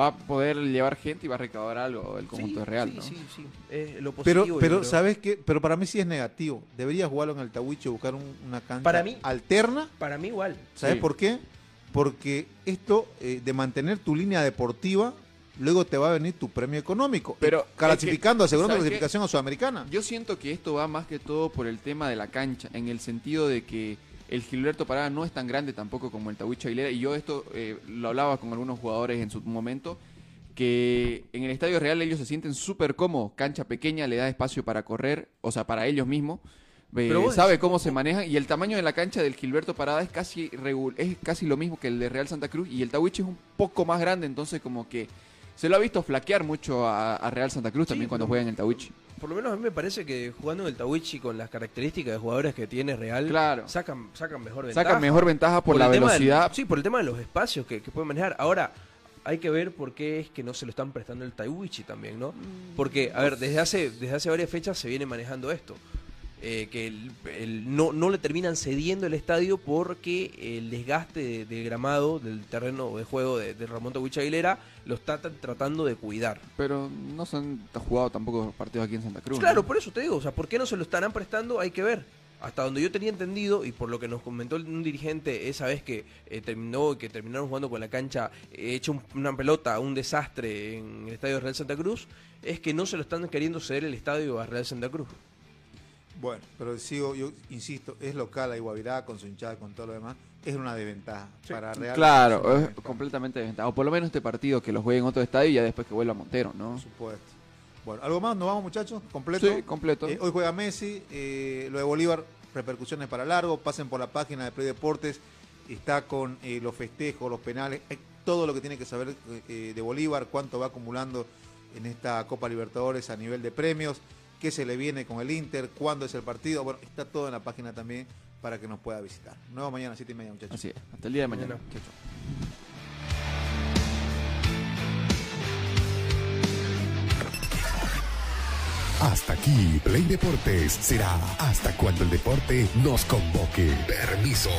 va a poder llevar gente y va a recaudar algo el conjunto Sí, de Real, sí, ¿no? sí, sí. Es lo Pero, positivo, pero creo. ¿sabes qué? Pero para mí sí es negativo. Debería jugarlo en el Tawiche, buscar un- una cancha Para mí- alterna. Para mí igual. ¿Sabes Sí. por qué? Porque esto eh, de mantener tu línea deportiva, luego te va a venir tu premio económico. Pero clasificando, es que, asegurando clasificación a Sudamericana. Yo siento que esto va más que todo por el tema de la cancha, en el sentido de que el Gilberto Parada no es tan grande tampoco como el Tahuicho Aguilera, y yo esto eh, lo hablaba con algunos jugadores en su momento, que en el Estadio Real ellos se sienten súper cómodos, cancha pequeña, le da espacio para correr, o sea, para ellos mismos, eh, Pero sabe cómo se manejan, y el tamaño de la cancha del Gilberto Parada es casi, es casi lo mismo que el de Real Santa Cruz, y el Tahuicho es un poco más grande, entonces como que se lo ha visto flaquear mucho a, a Real Santa Cruz también cuando juega en el Tahuichi. Por lo menos a mí me parece que jugando en el Tawichi con las características de jugadores que tiene Real, Claro. sacan, sacan mejor ventaja. Sacan mejor ventaja por, la del- velocidad. sí, por el tema de los espacios que, que pueden manejar. Ahora, hay que ver por qué es que no se lo están prestando el Taiwichi también, ¿no? Porque, a ver, desde hace, desde hace varias fechas se viene manejando esto. Eh, que el- el- no, no le terminan cediendo el estadio porque el desgaste de- del gramado, del terreno de juego de, de Ramón Aguilera, lo está tra- tratando de cuidar. Pero no se han jugado tampoco partidos aquí en Santa Cruz. Claro, ¿no? por eso te digo, o sea, ¿por qué no se lo estarán prestando? Hay que ver. Hasta donde yo tenía entendido, y por lo que nos comentó un dirigente esa vez que eh, terminó, que terminaron jugando con la cancha eh, hecho un- una pelota, un desastre en el estadio de Real Santa Cruz, es que no se lo están queriendo ceder el estadio a Real Santa Cruz. Bueno, pero sigo, yo insisto, es local, hay Guavirá con su hinchada, con todo lo demás. Es una desventaja para Real. Claro, es completamente desventaja. O por lo menos este partido que lo juegue en otro estadio y ya después que vuelva a Montero, ¿no? Por supuesto. Bueno, ¿algo más? ¿Nos vamos, muchachos? ¿Completo? Sí, completo. Eh, hoy juega Messi, eh, lo de Bolívar, repercusiones para largo. Pasen por la página de Play Deportes. Está con eh, los festejos, los penales, eh, todo lo que tiene que saber eh, de Bolívar, cuánto va acumulando en esta Copa Libertadores a nivel de premios, qué se le viene con el Inter, cuándo es el partido. Bueno, está todo en la página también para que nos pueda visitar. Nuevo mañana, siete y media, muchachos. Así es. Hasta el día de mañana. Mañana. Chao, chao. Hasta aquí, Play Deportes será hasta cuando el deporte nos convoque. Permiso.